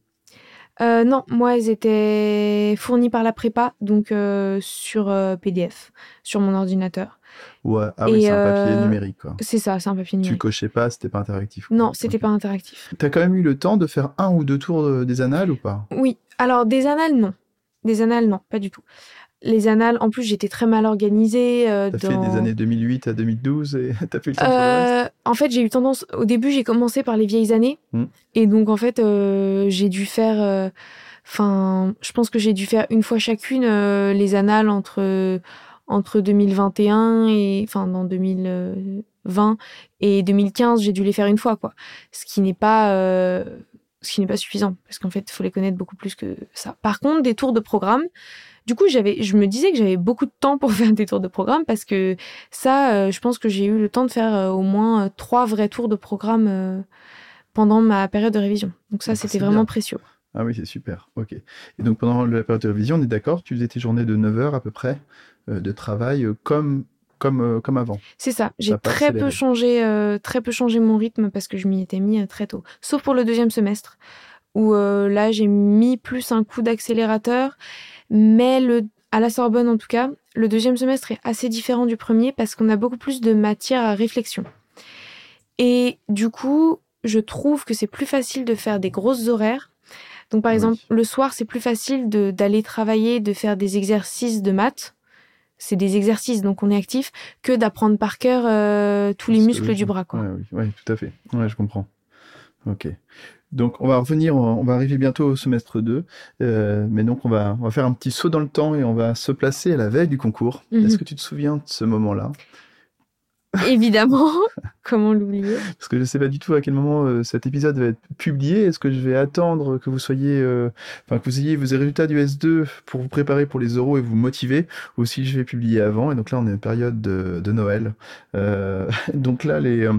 Euh, non, moi, elles étaient fournies par la prépa, donc euh, sur euh, PDF, sur mon ordinateur. Ouais, ah oui, c'est un papier numérique, quoi. C'est ça, c'est un papier numérique. Tu cochais pas, c'était pas interactif. Non, c'était pas interactif. T'as quand même eu le temps de faire un ou deux tours des annales ou pas? Oui, alors des annales, non. Des annales, non, pas du tout les annales, en plus, j'étais très mal organisée. Euh, t'as fait des années 2008 à 2012 et t'as fait le temps euh, En fait, j'ai eu tendance. Au début, j'ai commencé par les vieilles années. Hmm. Et donc, en fait, euh, j'ai dû faire. Euh, enfin, je pense que j'ai dû faire une fois chacune les annales entre, entre 2021 et. Enfin, dans 2020 et 2015, j'ai dû les faire une fois, quoi. Ce qui n'est pas. ce qui n'est pas suffisant. Parce qu'en fait, il faut les connaître beaucoup plus que ça. Par contre, des tours de programme. Du coup, j'avais, je me disais que j'avais beaucoup de temps pour faire des tours de programme parce que ça, euh, je pense que j'ai eu le temps de faire euh, au moins euh, trois vrais tours de programme pendant ma période de révision. Donc ça, ah, c'était vraiment précieux. Ah oui, c'est super. Ok. Et donc pendant la période de révision, on est d'accord, tu faisais tes journées de 9 heures à peu près de travail comme comme, comme avant. C'est ça. J'ai très peu changé, très peu changé mon rythme parce que je m'y étais mis très tôt. Sauf pour le deuxième semestre où là j'ai mis plus un coup d'accélérateur mais le, à la Sorbonne, en tout cas, le deuxième semestre est assez différent du premier parce qu'on a beaucoup plus de matière à réflexion. Et du coup, je trouve que c'est plus facile de faire des grosses horaires. Donc, par exemple, le soir, c'est plus facile d'aller travailler, de faire des exercices de maths. C'est des exercices, donc on est actif, que d'apprendre par cœur euh, tous les muscles du bras. Quoi. oui, ouais, tout à fait. Ouais, je comprends. Ok. Donc on va revenir, on va arriver bientôt au semestre 2, euh, mais donc on va, on va faire un petit saut dans le temps et on va se placer à la veille du concours. Mhm. Est-ce que tu te souviens de ce moment-là? Évidemment, comment l'oublier? Parce que je ne sais pas du tout à quel moment euh, cet épisode va être publié. Est-ce que je vais attendre que vous soyez, euh, enfin que vous ayez vos résultats du S2 pour vous préparer pour les euros et vous motiver, ou si je vais publier avant Et donc là, on est en période de, de Noël. donc là, les,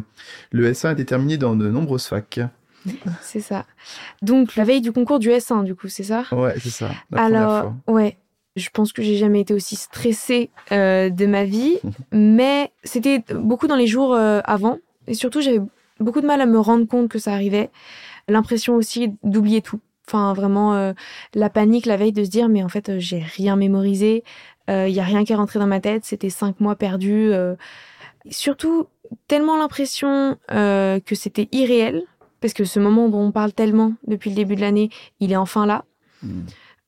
le S1 été terminé dans de nombreuses facs. C'est ça. Donc, la veille du concours du S1, du coup, c'est ça? Ouais, c'est ça. Alors, ouais. Je pense que j'ai jamais été aussi stressée euh, de ma vie, mais c'était beaucoup dans les jours euh, avant. Et surtout, j'avais beaucoup de mal à me rendre compte que ça arrivait. L'impression aussi d'oublier tout. Enfin, vraiment, euh, la panique la veille de se dire, mais en fait, j'ai rien mémorisé. Il y a rien qui est rentré dans ma tête. C'était cinq mois perdus Surtout, tellement l'impression que c'était irréel, parce que ce moment dont on parle tellement depuis le début de l'année, il est enfin là, Hmm.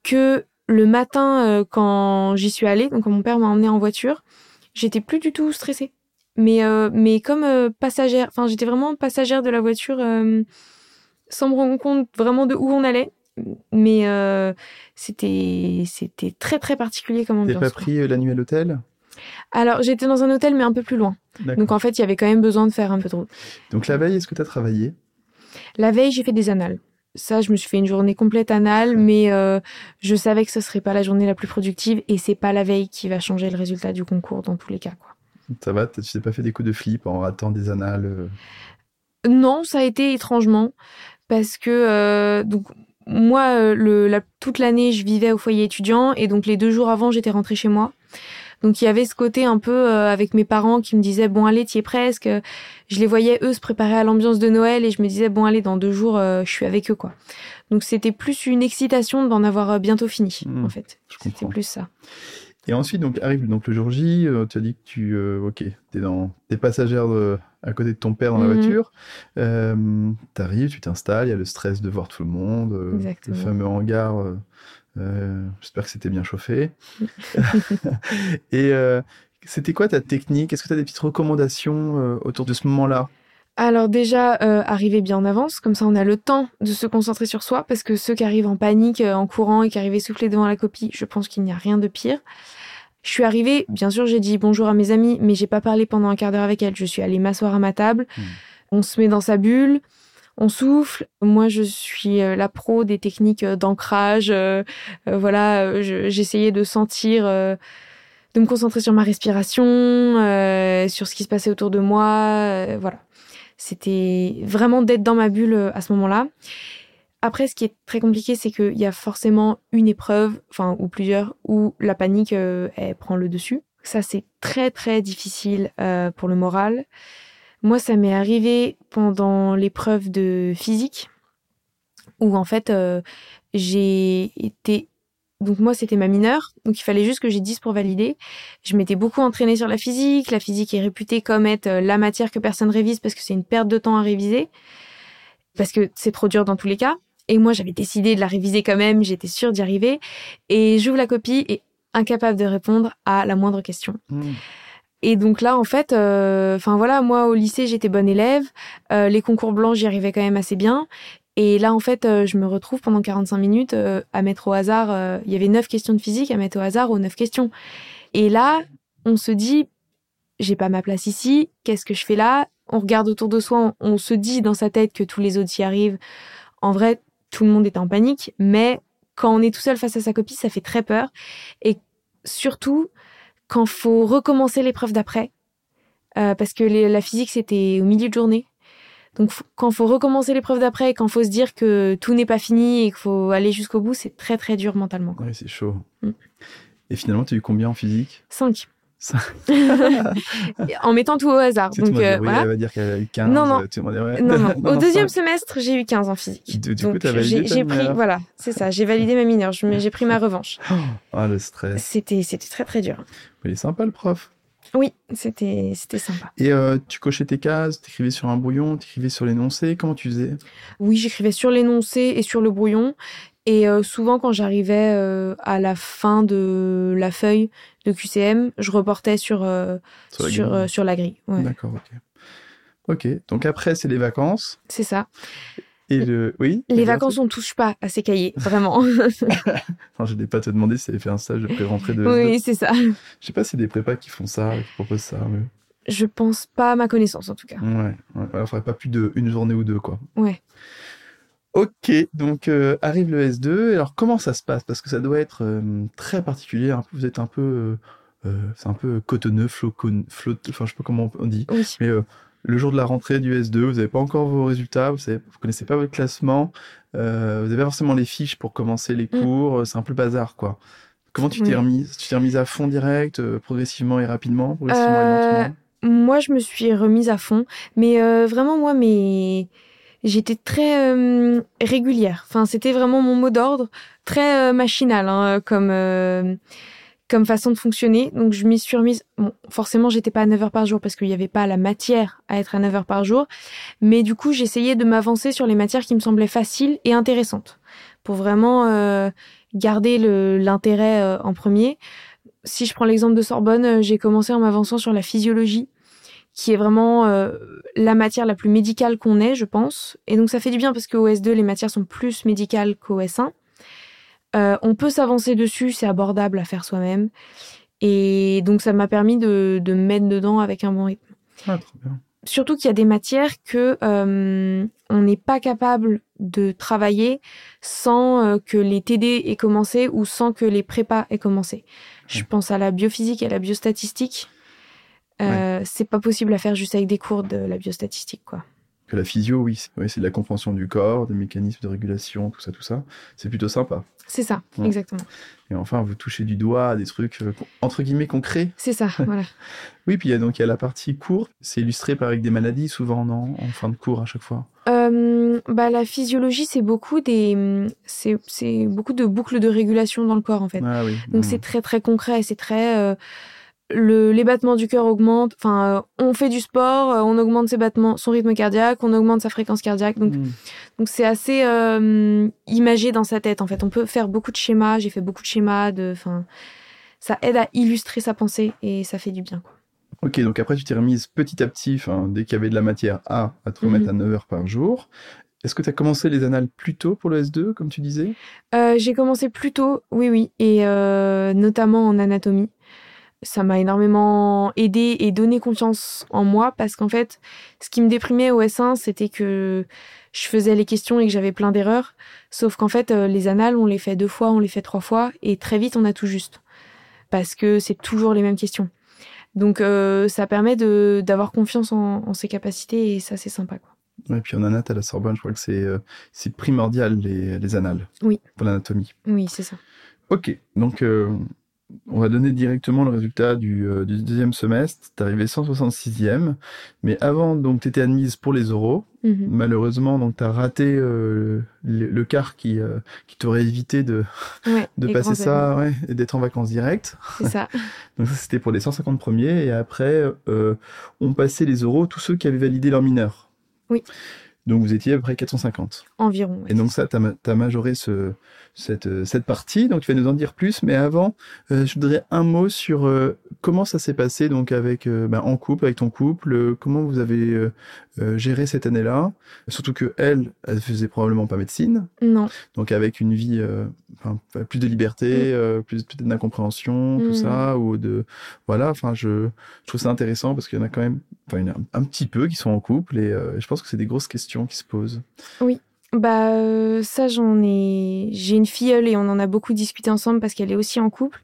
que le matin, euh, quand j'y suis allée, donc quand mon père m'a emmenée en voiture, j'étais plus du tout stressée. Mais, euh, mais comme euh, passagère, enfin j'étais vraiment passagère de la voiture sans me rendre compte vraiment de où on allait. Mais c'était c'était très très particulier comme T'as ambiance. pas quoi. pris la nuit à l'hôtel? Alors j'étais dans un hôtel mais un peu plus loin. Donc en fait il y avait quand même besoin de faire un peu de route. Donc la veille, est-ce que tu as travaillé? La veille, j'ai fait des annales. Ça, je me suis fait une journée complète annale, mais euh, je savais que ce serait pas la journée la plus productive et c'est pas la veille qui va changer le résultat du concours dans tous les cas. Quoi. Ça va, tu t'es pas fait des coups de flip en ratant des annales euh, Non, ça a été étrangement parce que euh, donc moi, le, la, toute l'année, je vivais au foyer étudiant et donc les deux jours avant, j'étais rentrée chez moi. Donc il y avait ce côté un peu euh, avec mes parents qui me disaient bon allez t'y es presque. Je les voyais eux se préparer à l'ambiance de Noël et je me disais bon allez dans deux jours euh, je suis avec eux quoi. Donc c'était plus une excitation d'en avoir euh, bientôt fini Mmh, en fait. C'était plus ça. Et ensuite, donc arrive donc le jour J, tu as dit que tu, ok, t'es dans, t'es passagère de- à côté de ton père dans la Mhm. voiture. Euh, t'arrives, tu t'installes, il y a le stress de voir tout le monde, le fameux hangar. Euh, J'espère que c'était bien chauffé. Et euh, c'était quoi ta technique? Est-ce que tu as des petites recommandations euh, autour de ce moment-là? Alors déjà, arriver bien en avance, comme ça on a le temps de se concentrer sur soi, parce que ceux qui arrivent en panique, en courant et qui arrivent essoufflés devant la copie, je pense qu'il n'y a rien de pire. Je suis arrivée, bien sûr j'ai dit bonjour à mes amis, mais j'ai pas parlé pendant un quart d'heure avec elles. Je suis allée m'asseoir à ma table, Hmm. on se met dans sa bulle, on souffle. Moi je suis euh, la pro des techniques euh, d'ancrage, euh, voilà, je- j'essayais de sentir... de me concentrer sur ma respiration, sur ce qui se passait autour de moi, voilà. C'était vraiment d'être dans ma bulle à ce moment-là. Après, ce qui est très compliqué, c'est qu'il y a forcément une épreuve, enfin, ou plusieurs, où la panique, elle prend le dessus. Ça, c'est très, très difficile pour le moral. Moi, ça m'est arrivé pendant l'épreuve de physique, où en fait, euh, j'ai été... Donc moi, c'était ma mineure, donc il fallait juste que j'ai 10 pour valider. Je m'étais beaucoup entraînée sur la physique. La physique est réputée comme être euh, la matière que personne révise parce que c'est une perte de temps à réviser, parce que c'est trop dur dans tous les cas. Et moi, j'avais décidé de la réviser quand même, j'étais sûre d'y arriver. Et j'ouvre la copie et incapable de répondre à la moindre question. Hmm. Et donc là, en fait, euh, enfin voilà, moi au lycée, j'étais bonne élève. Euh, les concours blancs, j'y arrivais quand même assez bien. Et là, en fait, euh, je me retrouve pendant 45 minutes à mettre au hasard. Il y avait neuf questions de physique à mettre au hasard aux neuf questions. Et là, on se dit, j'ai pas ma place ici. Qu'est-ce que je fais là? On regarde autour de soi. On, on se dit dans sa tête que tous les autres y arrivent. En vrai, tout le monde est en panique. Mais quand on est tout seul face à sa copie, ça fait très peur. Et surtout, quand faut recommencer l'épreuve d'après, euh, parce que les- la physique c'était au milieu de journée. Donc quand faut recommencer l'épreuve d'après et quand faut se dire que tout n'est pas fini et qu'il faut aller jusqu'au bout, c'est très très dur mentalement. Ouais, c'est chaud. Mm. Et finalement, tu as eu combien en physique? 5. En mettant tout au hasard. Tu sais, Donc euh, oui, voilà. elle va dire qu'elle a eu 15. Non, non. tout le monde dit, ouais. Non, non. Au deuxième semestre, j'ai eu 15 en physique. Du- Donc, j'ai pris, voilà, c'est ça, j'ai validé ma mineure, j'ai pris ma revanche. Ah, le stress. C'était, c'était très très dur. Il est sympa, le prof. Oui, c'était, c'était sympa. Et euh, tu cochais tes cases, t'écrivais sur un brouillon, t'écrivais sur l'énoncé. Comment tu faisais? Oui, j'écrivais sur l'énoncé et sur le brouillon. Et euh, souvent, quand j'arrivais euh, à la fin de la feuille de QCM, je reportais sur, euh, Sur sur, la grille sur la grille. Ouais, D'accord, ok. Ok, donc après, c'est les vacances. c'est ça. Et le... Oui Les vacances, on touche pas à ces cahiers, vraiment. Enfin, je n'ai pas te demander si tu avais fait un stage de pré-rentrée de... oui, c'est ça. Je sais pas si c'est des prépas qui font ça, qui proposent ça. Mais... Je pense pas à ma connaissance, en tout cas. Ouais, ouais. Il faudrait pas plus d'une journée ou deux, quoi. Ouais. Ok, donc euh, arrive le S2. Alors comment ça se passe? Parce que ça doit être euh, très particulier. peu- vous êtes un peu, euh, c'est un peu cotonneux, flocon, flot, enfin je sais pas comment on dit. Oui. Mais le jour de la rentrée du S2, vous n'avez pas encore vos résultats, vous ne connaissez pas votre classement, vous avez pas forcément les fiches pour commencer les Mm. cours. C'est un peu le bazar, quoi. Comment tu t'es Oui. remise Tu t'es remise à fond direct, progressivement et rapidement, progressivement et lentement? Moi, je me suis remise à fond. Mais vraiment, moi, mes... j'étais très euh, régulière. Enfin, c'était vraiment mon mot d'ordre, très euh, machinal, hein, comme, euh, comme façon de fonctionner. Donc je m'y suis remise. Bon, forcément, j'étais pas à 9 heures par jour parce qu'il n'y avait pas la matière à être à 9 heures par jour. Mais du coup, j'essayais de m'avancer sur les matières qui me semblaient faciles et intéressantes pour vraiment euh, garder l'intérêt euh, en premier. Si je prends l'exemple de Sorbonne, euh, j'ai commencé en m'avançant sur la physiologie qui est vraiment la matière la plus médicale qu'on ait, je pense. Et donc ça fait du bien parce qu'au S2, les matières sont plus médicales qu'au S1. Euh, on peut s'avancer dessus, c'est abordable à faire soi-même. Et donc ça m'a permis de, de me mettre dedans avec un bon rythme. Ah, trop bien. Surtout qu'il y a des matières que euh, on n'est pas capable de travailler sans euh, que les TD aient commencé ou sans que les prépas aient commencé. Je pense à la biophysique et à la biostatistique. Euh, C'est pas possible à faire juste avec des cours de la biostatistique, quoi la physio, oui, c'est de la compréhension du corps, des mécanismes de régulation, tout ça, tout ça. C'est plutôt sympa. C'est ça, exactement. Et enfin, vous touchez du doigt des trucs euh, entre guillemets concrets. C'est ça, voilà. oui, puis il y a donc il y a la partie cours. C'est illustré par avec des maladies souvent en fin de cours à chaque fois. Euh, bah la physiologie c'est beaucoup des c'est beaucoup de boucles de régulation dans le corps en fait. Ah, oui. Donc c'est très très concret, c'est très euh, le, les battements du cœur augmentent. Enfin, euh, on fait du sport, euh, on augmente ses battements, son rythme cardiaque, on augmente sa fréquence cardiaque. Donc, hmm. donc c'est assez euh, imagé dans sa tête. En fait, on peut faire beaucoup de schémas. J'ai fait beaucoup de schémas. De, enfin, ça aide à illustrer sa pensée et ça fait du bien. Quoi. Ok, donc après tu t'es remise petit à petit, dès qu'il y avait de la matière A, à te remettre mhm. à 9 heures par jour. Est-ce que tu as commencé les annales plus tôt pour le S2, comme tu disais? J'ai commencé plus tôt, oui, oui, et notamment en anatomie ça m'a énormément aidé et donné confiance en moi parce qu'en fait, ce qui me déprimait au S1, c'était que je faisais les questions et que j'avais plein d'erreurs. Sauf qu'en fait, euh, les annales, on les fait deux fois, on les fait trois fois et très vite, on a tout juste. Parce que c'est toujours les mêmes questions. Donc, euh, ça permet d'avoir confiance en, ses capacités et ça, c'est sympa. Quoi. Et puis en anat à la Sorbonne, je crois que c'est euh, primordial les, les annales. Oui. Pour l'anatomie. Oui, c'est ça. Ok, donc on va donner directement le résultat du, euh, deuxième semestre. T'es arrivé 166e, mais avant, donc, t'étais admise pour les oraux. Mhm. Malheureusement, donc, t'as raté euh, le, quart qui, euh, qui t'aurait évité de, de passer ça et d'être en vacances directes. C'est ça. donc, ça, c'était pour les 150 premiers. Et après, on passait les oraux tous ceux qui avaient validé leur mineur. Oui. Donc, vous étiez à peu près 450. Environ. Et donc, ça, t'as as majoré ce, cette, euh, cette partie. Donc tu vas nous en dire plus, mais avant, euh, je voudrais un mot sur euh, comment ça s'est passé donc avec ben, en couple, avec ton couple, comment vous avez géré cette année-là. Surtout que elle, elle faisait probablement pas médecine. Non. Donc avec une vie, enfin, plus de liberté, mm. plus peut-être d'incompréhension, tout mm. ça, ou de voilà. Enfin, je, je trouve ça intéressant parce qu'il y en a quand même, enfin, il y en a un petit peu qui sont en couple et je pense que c'est des grosses questions qui se posent. Oui. Bah euh, ça j'en ai j'ai une filleule et on en a beaucoup discuté ensemble parce qu'elle est aussi en couple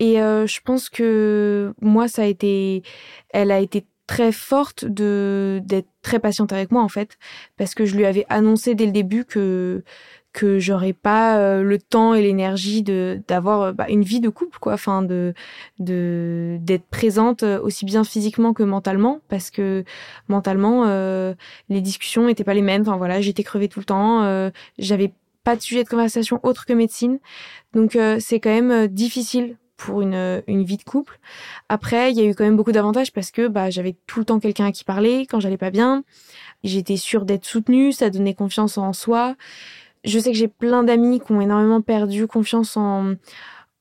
et euh, je pense que moi ça a été elle a été très forte de d'être très patiente avec moi en fait parce que je lui avais annoncé dès le début que que j'aurais pas euh, le temps et l'énergie de d'avoir euh, bah, une vie de couple quoi. Enfin de de d'être présente euh, aussi bien physiquement que mentalement parce que mentalement les discussions étaient pas les mêmes. Enfin voilà j'étais crevée tout le temps j'avais pas de sujet de conversation autre que médecine. Donc c'est quand même difficile pour une, une vie de couple. Après, il y a eu quand même beaucoup d'avantages parce que bah, j'avais tout le temps quelqu'un à qui parler quand j'allais pas bien. J'étais sûre d'être soutenue, ça donnait confiance en soi je sais que j'ai plein d'amis qui ont énormément perdu confiance en,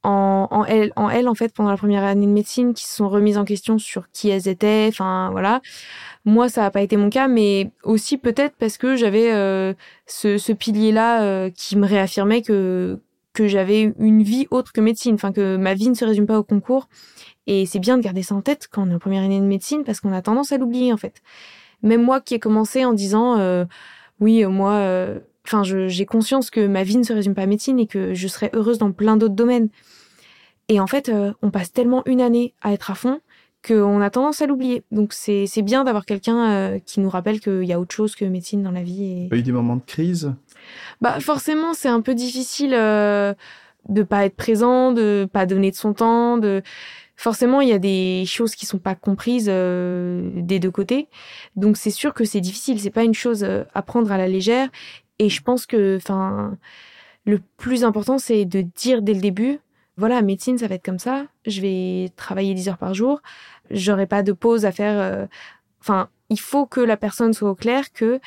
en, en, elle, en en fait, pendant la première année de médecine, qui se sont remises en question sur qui elles étaient. Enfin, voilà. Moi, ça n'a pas été mon cas, mais aussi peut-être parce que j'avais euh, ce, ce pilier-là euh, qui me réaffirmait que que j'avais une vie autre que médecine, enfin que ma vie ne se résume pas au concours. Et c'est bien de garder ça en tête quand on est en première année de médecine, parce qu'on a tendance à l'oublier en fait. Même moi qui ai commencé en disant euh, oui, moi enfin, j'ai conscience que ma vie ne se résume pas à médecine et que je serais heureuse dans plein d'autres domaines. Et en fait, euh, on passe tellement une année à être à fond qu'on a tendance à l'oublier. Donc c'est bien d'avoir quelqu'un euh, qui nous rappelle qu'il y a autre chose que médecine dans la vie. Il y a eu des moments de crise? Bah forcément, c'est un peu difficile euh, de pas être présent, de pas donner de son temps, de forcément il y a des choses qui sont pas comprises euh, des deux côtés. Donc c'est sûr que c'est difficile, c'est pas une chose à prendre à la légère et je pense que, enfin, le plus important, c'est de dire dès le début, voilà, médecine, ça va être comme ça. Je vais travailler 10 heures par jour. J'aurai pas de pause à faire. euh, Enfin, il faut que la personne soit au clair que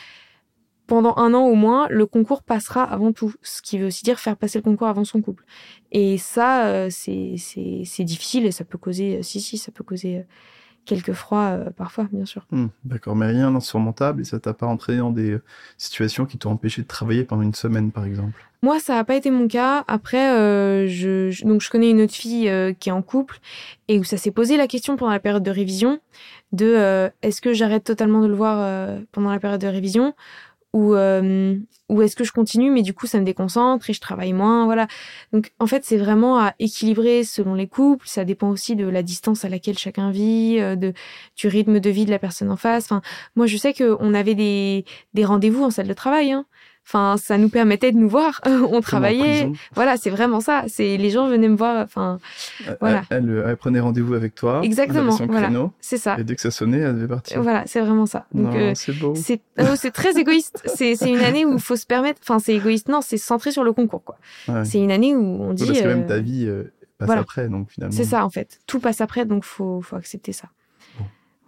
pendant un an au moins, le concours passera avant tout. Ce qui veut aussi dire faire passer le concours avant son couple. Et ça, euh, c'est difficile et ça peut causer, euh, si si, ça peut causer euh, quelques froids euh, parfois, bien sûr. Hmm, D'accord, mais rien d'insurmontable et ça t'a pas entraîné dans des euh, situations qui t'ont empêché de travailler pendant une semaine, par exemple? Moi, ça n'a pas été mon cas. Après, euh, je, je- donc je connais une autre fille qui est en couple et où ça s'est posé la question pendant la période de révision de est-ce que j'arrête totalement de le voir pendant la période de révision ou euh, ou est-ce que je continue mais du coup ça me déconcentre et je travaille moins voilà. Donc en fait c'est vraiment à équilibrer selon les couples. Ça dépend aussi de la distance à laquelle chacun vit euh, de du rythme de vie de la personne en face. Enfin moi je sais que on avait des des rendez-vous en salle de travail hein Enfin, ça nous permettait de nous voir. On travaillait. Voilà, c'est vraiment ça. C'est les gens venaient me voir. Enfin, Elle- Voilà. Elle, elle, elle prenait rendez-vous avec toi. Exactement, son voilà. c'est ça. Et dès que ça sonnait, elle devait partir. Voilà, c'est vraiment ça. Donc, euh, c'est beau. c'est oh, très égoïste. C'est une année où il faut se permettre. Enfin, c'est égoïste. Non, c'est centré sur le concours. quoi. Ouais. C'est une année où on dit. parce que même euh, ta vie euh, passe voilà. après, donc finalement. c'est ça en fait. Tout passe après, donc faut faut accepter ça.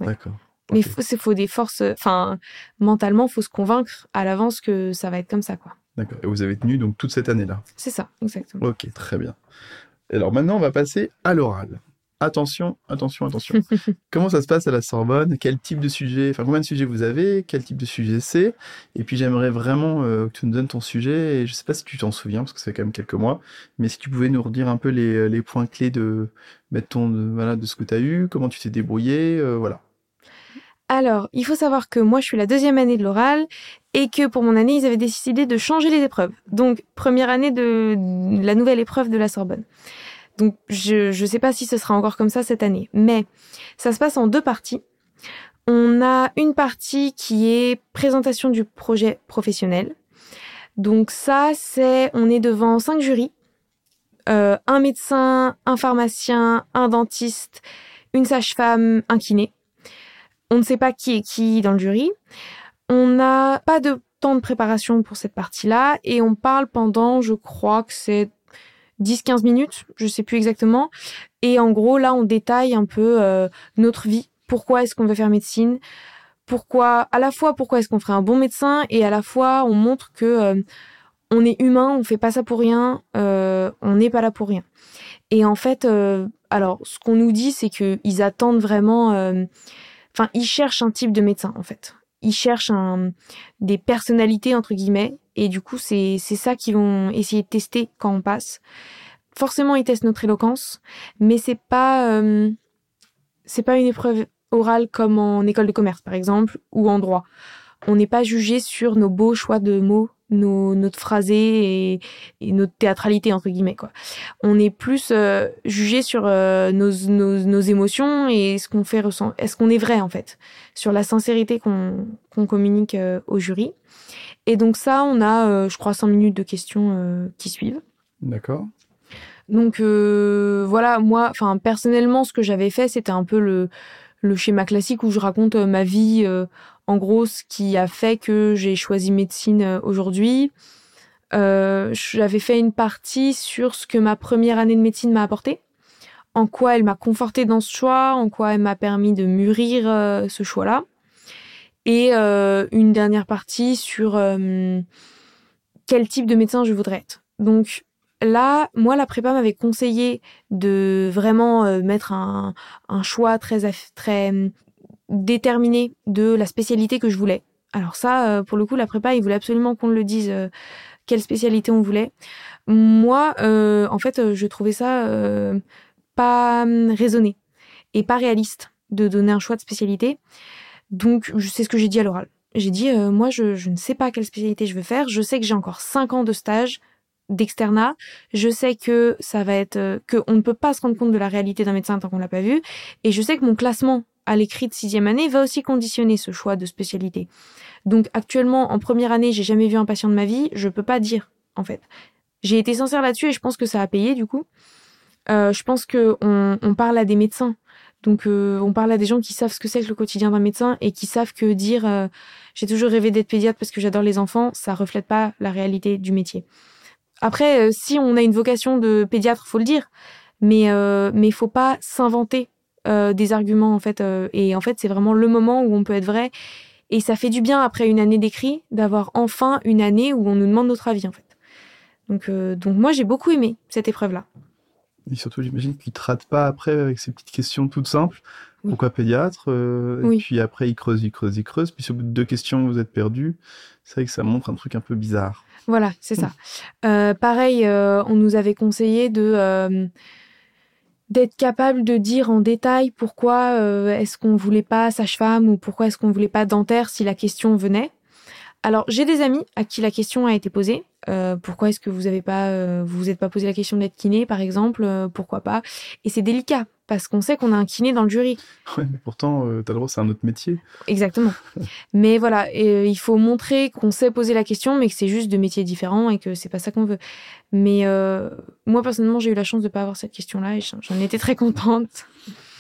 ouais. D'accord. Mais Ok, faut c'est faut des forces. Enfin, mentalement, faut se convaincre à l'avance que ça va être comme ça, quoi. D'accord. Et vous avez tenu donc toute cette année-là. C'est ça, exactement. Ok, très bien. Alors maintenant, on va passer à l'oral. Attention, attention, attention. Comment ça se passe à la Sorbonne? Quel type de sujet Enfin, combien de sujets vous avez? Quel type de sujet c'est? Et puis, j'aimerais vraiment euh, que tu nous donnes ton sujet. Et je sais pas si tu t'en souviens, parce que ça fait quand même quelques mois. Mais si tu pouvais nous redire un peu les, les points clés de, mettons, de, voilà, de ce que tu as eu, comment tu t'es débrouillé, euh, voilà. Alors, il faut savoir que moi, je suis la deuxième année de l'oral et que pour mon année, ils avaient décidé de changer les épreuves. Donc, première année de la nouvelle épreuve de la Sorbonne. Donc, je ne sais pas si ce sera encore comme ça cette année, mais ça se passe en deux parties. On a une partie qui est présentation du projet professionnel. Donc ça, c'est on est devant cinq jurys, Euh, un médecin, un pharmacien, un dentiste, une sage-femme, un kiné. On ne sait pas qui est qui dans le jury. On n'a pas de temps de préparation pour cette partie-là et on parle pendant, je crois que c'est 10-15 minutes, je sais plus exactement. Et en gros, là, on détaille un peu euh, notre vie. Pourquoi est-ce qu'on veut faire médecine? Pourquoi, à la fois, pourquoi est-ce qu'on ferait un bon médecin et à la fois, on montre que euh, on est humain, on fait pas ça pour rien, euh, on n'est pas là pour rien. Et en fait, alors, ce qu'on nous dit, c'est que ils attendent vraiment. Enfin, ils cherchent un type de médecin, en fait. Ils cherchent un, des personnalités, entre guillemets. Et du coup, c'est c'est ça qu'ils vont essayer de tester quand on passe. Forcément, ils testent notre éloquence, mais c'est pas euh, c'est pas une épreuve orale comme en école de commerce, par exemple, ou en droit. On n'est pas jugé sur nos beaux choix de mots, nos, notre phrasé et, et notre théâtralité, entre guillemets. Quoi. On est plus euh, jugé sur euh, nos, nos, nos émotions et ce qu'on fait ressentir. Est-ce qu'on est vrai, en fait, sur la sincérité qu'on communique euh, au jury. Et donc ça, on a, je crois, 5 minutes de questions qui suivent. D'accord Donc voilà, moi, enfin personnellement, ce que j'avais fait, c'était un peu le, le schéma classique où je raconte ma vie, en gros, ce qui a fait que j'ai choisi médecine euh, aujourd'hui. Euh, j'avais fait une partie sur ce que ma première année de médecine m'a apporté, en quoi elle m'a conforté dans ce choix, en quoi elle m'a permis de mûrir euh, ce choix-là, et une dernière partie sur quel type de médecin je voudrais être. Donc là, moi, la prépa m'avait conseillé de vraiment mettre un, choix très, très hum, déterminé de la spécialité que je voulais. Alors ça, euh, pour le coup, la prépa, il voulait absolument qu'on le dise euh, quelle spécialité on voulait. Moi, euh, en fait, je trouvais ça pas hum, raisonné et pas réaliste de donner un choix de spécialité. Donc, sais ce que j'ai dit à l'oral. J'ai dit, moi, je, ne sais pas quelle spécialité je veux faire. Je sais que j'ai encore cinq ans de stage d'externat. Je sais que ça va être que on ne peut pas se rendre compte de la réalité d'un médecin tant qu'on l'a pas vu. Et je sais que mon classement à l'écrit de sixième année va aussi conditionner ce choix de spécialité. Donc actuellement, en première année, j'ai jamais vu un patient de ma vie. Je peux pas dire en fait. J'ai été sincère là-dessus et je pense que ça a payé du coup. Euh, je pense que on, parle à des médecins. Donc euh, on parle à des gens qui savent ce que c'est que le quotidien d'un médecin et qui savent que dire euh, j'ai toujours rêvé d'être pédiatre parce que j'adore les enfants, ça reflète pas la réalité du métier. Après, si on a une vocation de pédiatre, faut le dire, mais mais faut pas s'inventer des arguments en fait. et en fait, c'est vraiment le moment où on peut être vrai. Et ça fait du bien après une année d'écrit d'avoir enfin une année où on nous demande notre avis en fait. Donc donc moi j'ai beaucoup aimé cette épreuve là. Et surtout, j'imagine qu'il ne te rate pas après avec ces petites questions toutes simples. Pourquoi pédiatre euh, Et puis après, il creuse, il creuse, il creuse. Puis au bout de deux questions, vous êtes perdu. C'est vrai que ça montre un truc un peu bizarre. Voilà, c'est ça. Euh, pareil, euh, on nous avait conseillé de d'être capable de dire en détail pourquoi est-ce qu'on voulait pas sage-femme ou pourquoi est-ce qu'on voulait pas dentaire si la question venait. Alors, j'ai des amis à qui la question a été posée. Euh, pourquoi est-ce que vous avez pas, euh, vous vous êtes pas posé la question d'être kiné, par exemple euh, Pourquoi pas? Et c'est délicat parce qu'on sait qu'on a un kiné dans le jury. Ouais, mais pourtant, tu as le droit, c'est un autre métier. Exactement. mais voilà, il faut montrer qu'on sait poser la question, mais que c'est juste deux métiers différents et que c'est pas ça qu'on veut. Mais moi, personnellement, j'ai eu la chance de pas avoir cette question-là et j'en étais très contente.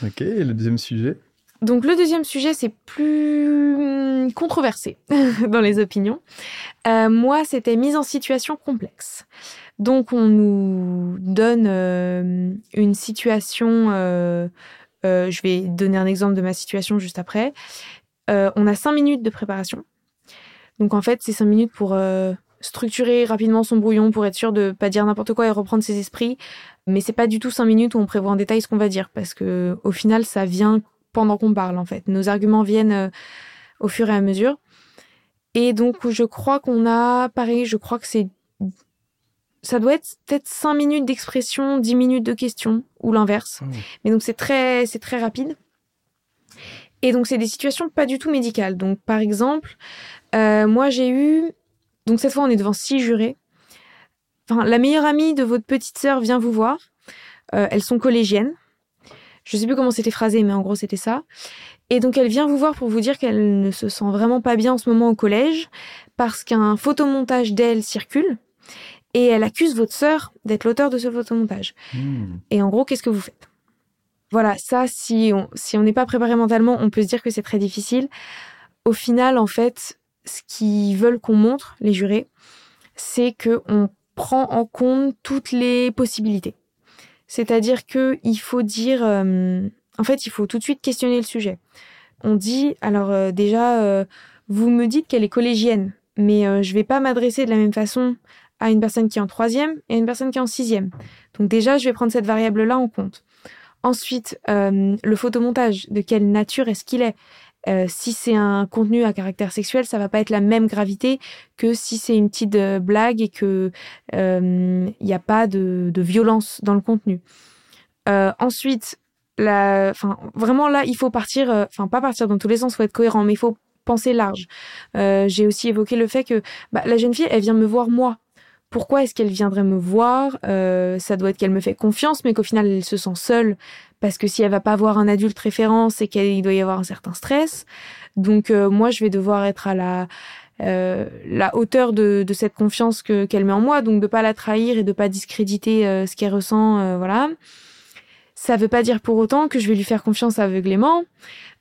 Ok, et le deuxième sujet? Donc le deuxième sujet, c'est plus hum, controversé dans les opinions. Euh, moi, c'était mise en situation complexe. Donc on nous donne euh, une situation, euh, je vais donner un exemple de ma situation juste après. on a cinq minutes de préparation. Donc en fait, c'est cinq minutes pour structurer rapidement son brouillon pour être sûr de pas dire n'importe quoi et reprendre ses esprits. Mais c'est pas du tout cinq minutes où on prévoit en détail ce qu'on va dire parce que au final, ça vient pendant qu'on parle en fait. Nos arguments viennent euh, au fur et à mesure. Et donc je crois qu'on a, pareil, je crois que c'est... Ça doit être peut-être 5 minutes d'expression, 10 minutes de questions, ou l'inverse. Ah Mais donc c'est très, c'est très rapide. Et donc c'est des situations pas du tout médicales. Donc par exemple, euh, moi j'ai eu... Donc cette fois on est devant six jurés. Enfin, la meilleure amie de votre petite sœur vient vous voir. Euh, elles sont collégiennes. Je sais plus comment c'était phrasé, mais en gros c'était ça. Et donc elle vient vous voir pour vous dire qu'elle ne se sent vraiment pas bien en ce moment au collège parce qu'un photomontage d'elle circule et elle accuse votre sœur d'être l'auteur de ce photomontage. Hmm. Et en gros, qu'est-ce que vous faites? Voilà, ça, si on si on n'est pas préparé mentalement, on peut se dire que c'est très difficile. Au final, en fait, ce qu'ils veulent qu'on montre, les jurés, c'est que on prend en compte toutes les possibilités. C'est-à-dire que il faut dire, euh, en fait, il faut tout de suite questionner le sujet. On dit, alors euh, déjà, euh, vous me dites qu'elle est collégienne, mais je vais pas m'adresser de la même façon à une personne qui est en troisième et à une personne qui est en sixième. Donc déjà, je vais prendre cette variable-là en compte. Ensuite, le photomontage, de quelle nature est-ce qu'il est, euh, si c'est un contenu à caractère sexuel, ça va pas être la même gravité que si c'est une petite euh, blague et que il euh, n'y a pas de, violence dans le contenu. ensuite, vraiment là, il faut partir, enfin pas partir dans tous les sens, faut être cohérent, mais il faut penser large. J'ai aussi évoqué le fait que bah, la jeune fille, elle vient me voir moi pourquoi est-ce qu'elle viendrait me voir euh, Ça doit être qu'elle me fait confiance, mais qu'au final elle se sent seule parce que si elle va pas avoir un adulte référent, c'est qu'il doit y avoir un certain stress. Donc euh, moi, je vais devoir être à la euh, la hauteur de, de cette confiance que qu'elle met en moi, donc de pas la trahir et de pas discréditer ce qu'elle ressent, voilà. Ça veut pas dire pour autant que je vais lui faire confiance aveuglément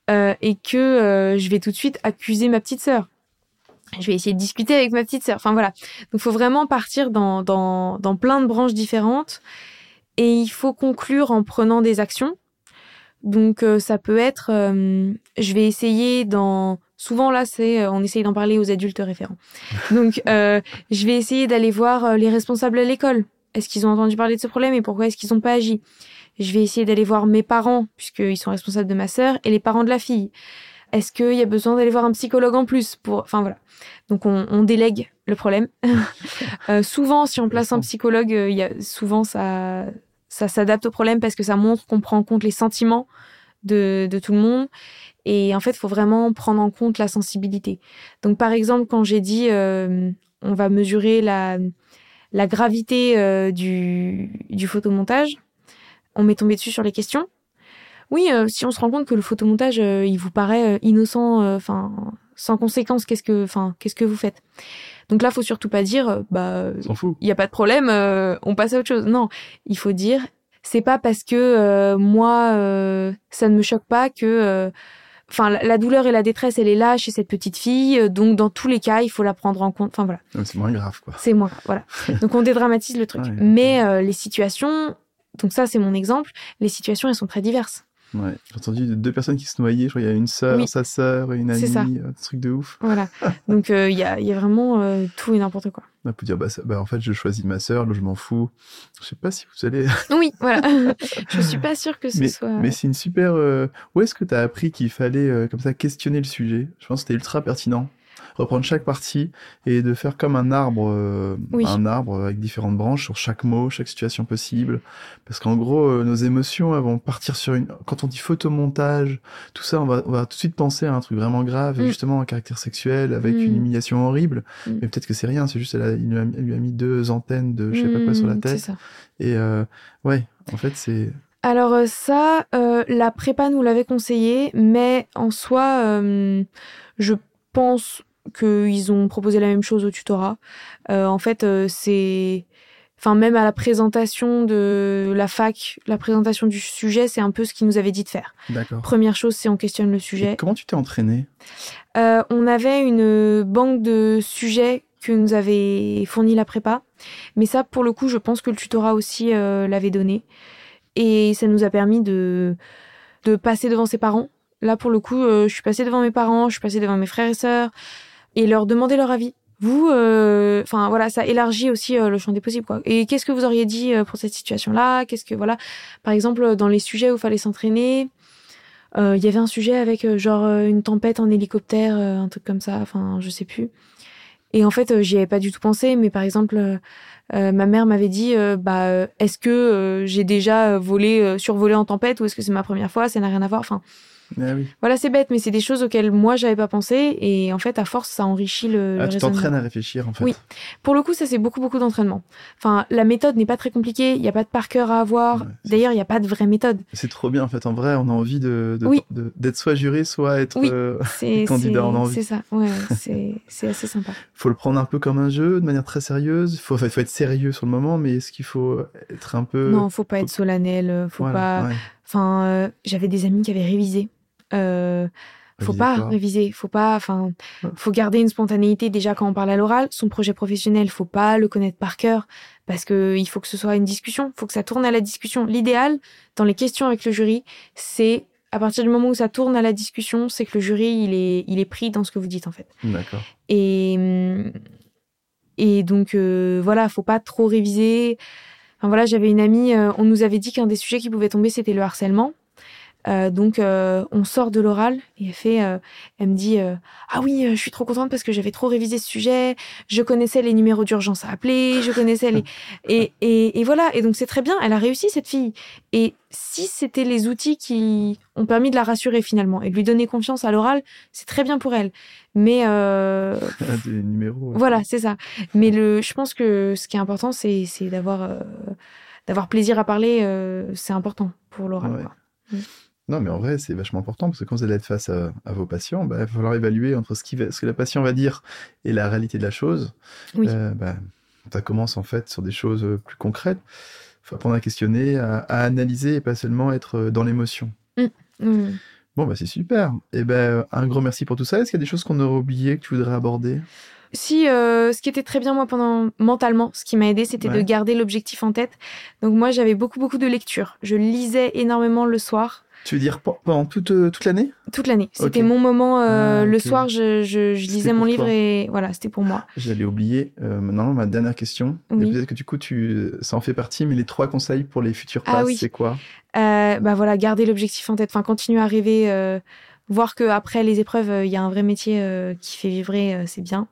et que je vais tout de suite accuser ma petite sœur je vais essayer de discuter avec ma petite sœur. Enfin voilà. Donc faut vraiment partir dans, dans, dans plein de branches différentes et il faut conclure en prenant des actions. Donc euh, ça peut être, euh, je vais essayer dans, souvent là c'est, euh, on essaye d'en parler aux adultes référents. Donc je vais essayer d'aller voir les responsables à l'école. Est-ce qu'ils ont entendu parler de ce problème et pourquoi est-ce qu'ils n'ont pas agi? Je vais essayer d'aller voir mes parents puisqu'ils sont responsables de ma sœur et les parents de la fille. Est-ce qu'il y a besoin d'aller voir un psychologue en plus pour, enfin voilà. Donc on, délègue le problème. Euh, souvent, si on place un psychologue, euh, il y a souvent ça, ça s'adapte au problème parce que ça montre qu'on prend en compte les sentiments de, de tout le monde. Et en fait, il faut vraiment prendre en compte la sensibilité. Donc par exemple, quand j'ai dit euh, on va mesurer la, la gravité du, du photomontage, on m'est tombé dessus sur les questions. Oui, si on se rend compte que le photomontage, il vous paraît innocent, enfin sans conséquence, qu'est-ce que, enfin, qu'est-ce que vous faites? Donc là, faut surtout pas dire, euh, bah, il y a pas de problème, euh, on passe à autre chose. Non, il faut dire, c'est pas parce que euh, moi, ça ne me choque pas que enfin, la douleur et la détresse, elle est là chez cette petite fille. Donc, dans tous les cas, il faut la prendre en compte. Enfin, voilà. C'est moins grave, quoi. C'est moins grave, voilà. donc, on dédramatise le truc. Mais les situations, donc ça, c'est mon exemple, les situations, elles sont très diverses. Ouais, j'ai entendu deux personnes qui se noyaient. Je crois qu'il y a une sœur, sa sœur et une amie. Euh, truc de ouf. Voilà. Donc euh, il y, a, y, a, vraiment euh, tout et n'importe quoi. On peut dire bah, bah, en fait je choisis ma sœur, je m'en fous. Je sais pas si vous allez. oui, voilà. je suis pas sûre que ce soit. Mais c'est une super. Où est-ce que tu as appris qu'il fallait comme ça questionner le sujet? Je pense que c'était ultra pertinent reprendre chaque partie et de faire comme un arbre, euh, un arbre avec différentes branches sur chaque mot, chaque situation possible. Parce qu'en gros, euh, nos émotions elles vont partir sur une. Quand on dit photomontage, tout ça, on va, on va tout de suite penser à un truc vraiment grave, mm. justement un caractère sexuel avec une mm. humiliation horrible. Mm. Mais peut-être que c'est rien, c'est juste elle, lui a, mis deux antennes de je sais pas quoi sur la tête. Ça. Et euh, ouais, en fait, c'est. Alors ça, la prépa nous l'avait conseillé, mais en soi, je pense qu'ils ont proposé la même chose au tutorat. Euh, en fait, euh, c'est. Enfin, même à la présentation de la fac, la présentation du sujet, c'est un peu ce qu'ils nous avaient dit de faire. D'accord. Première chose, c'est on questionne le sujet. comment tu t'es entraîné euh, On avait une banque de sujets que nous avait fourni la prépa. Mais ça, pour le coup, je pense que le tutorat aussi l'avait donné. Et ça nous a permis de, de passer devant ses parents. Là, pour le coup, je suis passée devant mes parents, je suis passée devant mes frères et sœurs et leur demander leur avis. Vous, euh, enfin voilà, ça élargit aussi euh, le champ des possibles. Quoi. Et qu'est-ce que vous auriez dit euh, pour cette situation-là? Qu'est-ce que voilà, par exemple dans les sujets où il fallait s'entraîner, il y avait un sujet avec genre une tempête en hélicoptère, un truc comme ça. Enfin, je sais plus. Et en fait, j'y avais pas du tout pensé. Mais par exemple, ma mère m'avait dit, bah, est-ce que j'ai déjà volé, survolé en tempête ou est-ce que c'est ma première fois Ça n'a rien à voir. Enfin ah voilà, c'est bête, mais c'est des choses auxquelles moi j'avais pas pensé et en fait, à force, ça enrichit le. Ah, tu t'entraînes à réfléchir en fait. Oui. Pour le coup, ça c'est beaucoup beaucoup d'entraînement. Enfin, la méthode n'est pas très compliquée. Il n'y a pas de par cœur à avoir. D'ailleurs, il n'y a pas de vraie méthode. C'est trop bien en fait. En vrai, on a envie de, d'être soit juré, soit être euh, candidat en envie. C'est ça. Ouais, c'est assez sympa. Faut le prendre un peu comme un jeu, de manière très sérieuse. Faut, faut être sérieux sur le moment, mais est-ce qu'il faut être un peu Non, faut pas être solennel. Faut pas. Enfin, euh, j'avais des amis qui avaient révisé euh, faut pas réviser, faut pas, enfin, faut garder une spontanéité déjà quand on parle à l'oral. Son projet professionnel, faut pas le connaître par cœur parce que il faut que ce soit une discussion, faut que ça tourne à la discussion. L'idéal dans les questions avec le jury, c'est à partir du moment où ça tourne à la discussion, c'est que le jury il est il est pris dans ce que vous dites en fait. D'accord. Et et donc euh, voilà, faut pas trop réviser. Enfin voilà, j'avais une amie, euh, on nous avait dit qu'un des sujets qui pouvait tomber c'était le harcèlement. Euh, donc euh, on sort de l'oral et elle fait, euh, elle me dit ah oui je suis trop contente parce que j'avais trop révisé ce sujet, je connaissais les numéros d'urgence à appeler, je connaissais les et, et, et voilà et donc c'est très bien, elle a réussi cette fille et si c'était les outils qui ont permis de la rassurer finalement et de lui donner confiance à l'oral, c'est très bien pour elle. Mais euh... des numéros. Voilà c'est ça. Mais le, je pense que ce qui est important c'est c'est d'avoir d'avoir plaisir à parler, c'est important pour l'oral. Non, mais en vrai, c'est vachement important parce que quand vous allez être face à, vos patients, bah, il va falloir évaluer entre ce, qui ce que la patient va dire et la réalité de la chose. Oui. Euh, bah, ça commence en fait sur des choses euh, plus concrètes. Il faut apprendre à questionner, à, analyser et pas seulement être euh, dans l'émotion. Mm. Bon, bah, c'est super. Et eh ben, un gros merci pour tout ça. Est-ce qu'il y a des choses qu'on aurait oubliées que tu voudrais aborder? Si ce qui était très bien moi pendant mentalement, ce qui m'a aidé, c'était de garder l'objectif en tête. Donc moi j'avais beaucoup beaucoup de lectures. Je lisais énormément le soir. Tu veux dire pendant toute, euh, toute l'année? Toute l'année. C'était mon moment. Euh, ah, le soir, je, je, je lisais mon livre et voilà, c'était pour moi. J'allais oublier. Euh, maintenant, ma dernière question. Peut-être que du coup, tu, ça en fait partie, mais les trois conseils pour les futurs ah, passes, c'est quoi? Bah voilà, garder l'objectif en tête. Enfin, continuer à rêver. voir que après les épreuves, il y a un vrai métier qui fait vivre, c'est bien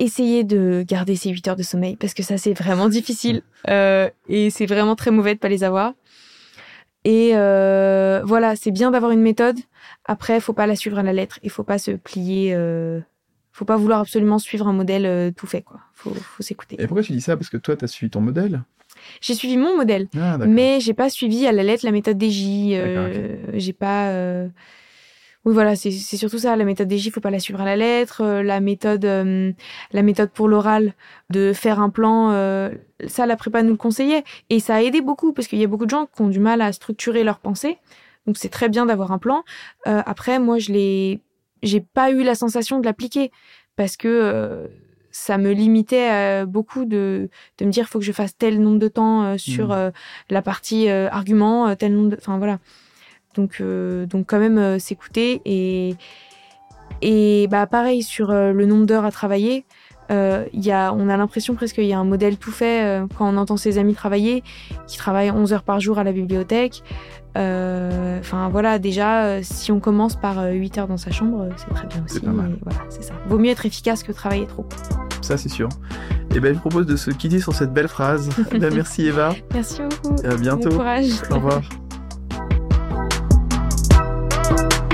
essayer de garder ces 8 heures de sommeil parce que ça c'est vraiment difficile et c'est vraiment très mauvais de pas les avoir. Et euh, voilà, c'est bien d'avoir une méthode. Après, faut pas la suivre à la lettre. Il faut pas se plier. Euh, faut pas vouloir absolument suivre un modèle euh, tout fait. Quoi. Faut, faut s'écouter. Et pourquoi tu dis ça? Parce que toi, tu as suivi ton modèle? J'ai suivi mon modèle, ah, mais j'ai pas suivi à la lettre la méthode DJ. Euh, J'ai pas. Oui, voilà, c'est surtout ça. La méthode DJ, faut pas la suivre à la lettre. Euh, la méthode, euh, la méthode pour l'oral, de faire un plan, euh, ça, la prépa nous le conseillait. Et ça a aidé beaucoup parce qu'il y a beaucoup de gens qui ont du mal à structurer leurs pensées. Donc c'est très bien d'avoir un plan. Euh, après, moi, je l'ai, j'ai pas eu la sensation de l'appliquer parce que euh, ça me limitait euh, beaucoup de, de me dire faut que je fasse tel nombre de temps euh, sur Mhm. la partie argument, tel nombre de, enfin voilà. Donc donc quand même s'écouter et et bah pareil sur le nombre d'heures à travailler. Euh, y a, on a l'impression presque qu'il y a un modèle tout fait euh, quand on entend ses amis travailler, qui travaillent 11 heures par jour à la bibliothèque. Euh, Enfin voilà, déjà, euh, si on commence par euh, 8 heures dans sa chambre, euh, c'est très bien aussi. Pas mal. Voilà, c'est ça. Vaut mieux être efficace que travailler trop. Ça, c'est sûr. Et ben, je propose de se quitter sur cette belle phrase. Ben, merci Eva. Merci beaucoup. Et à bientôt. Bon courage. Au revoir.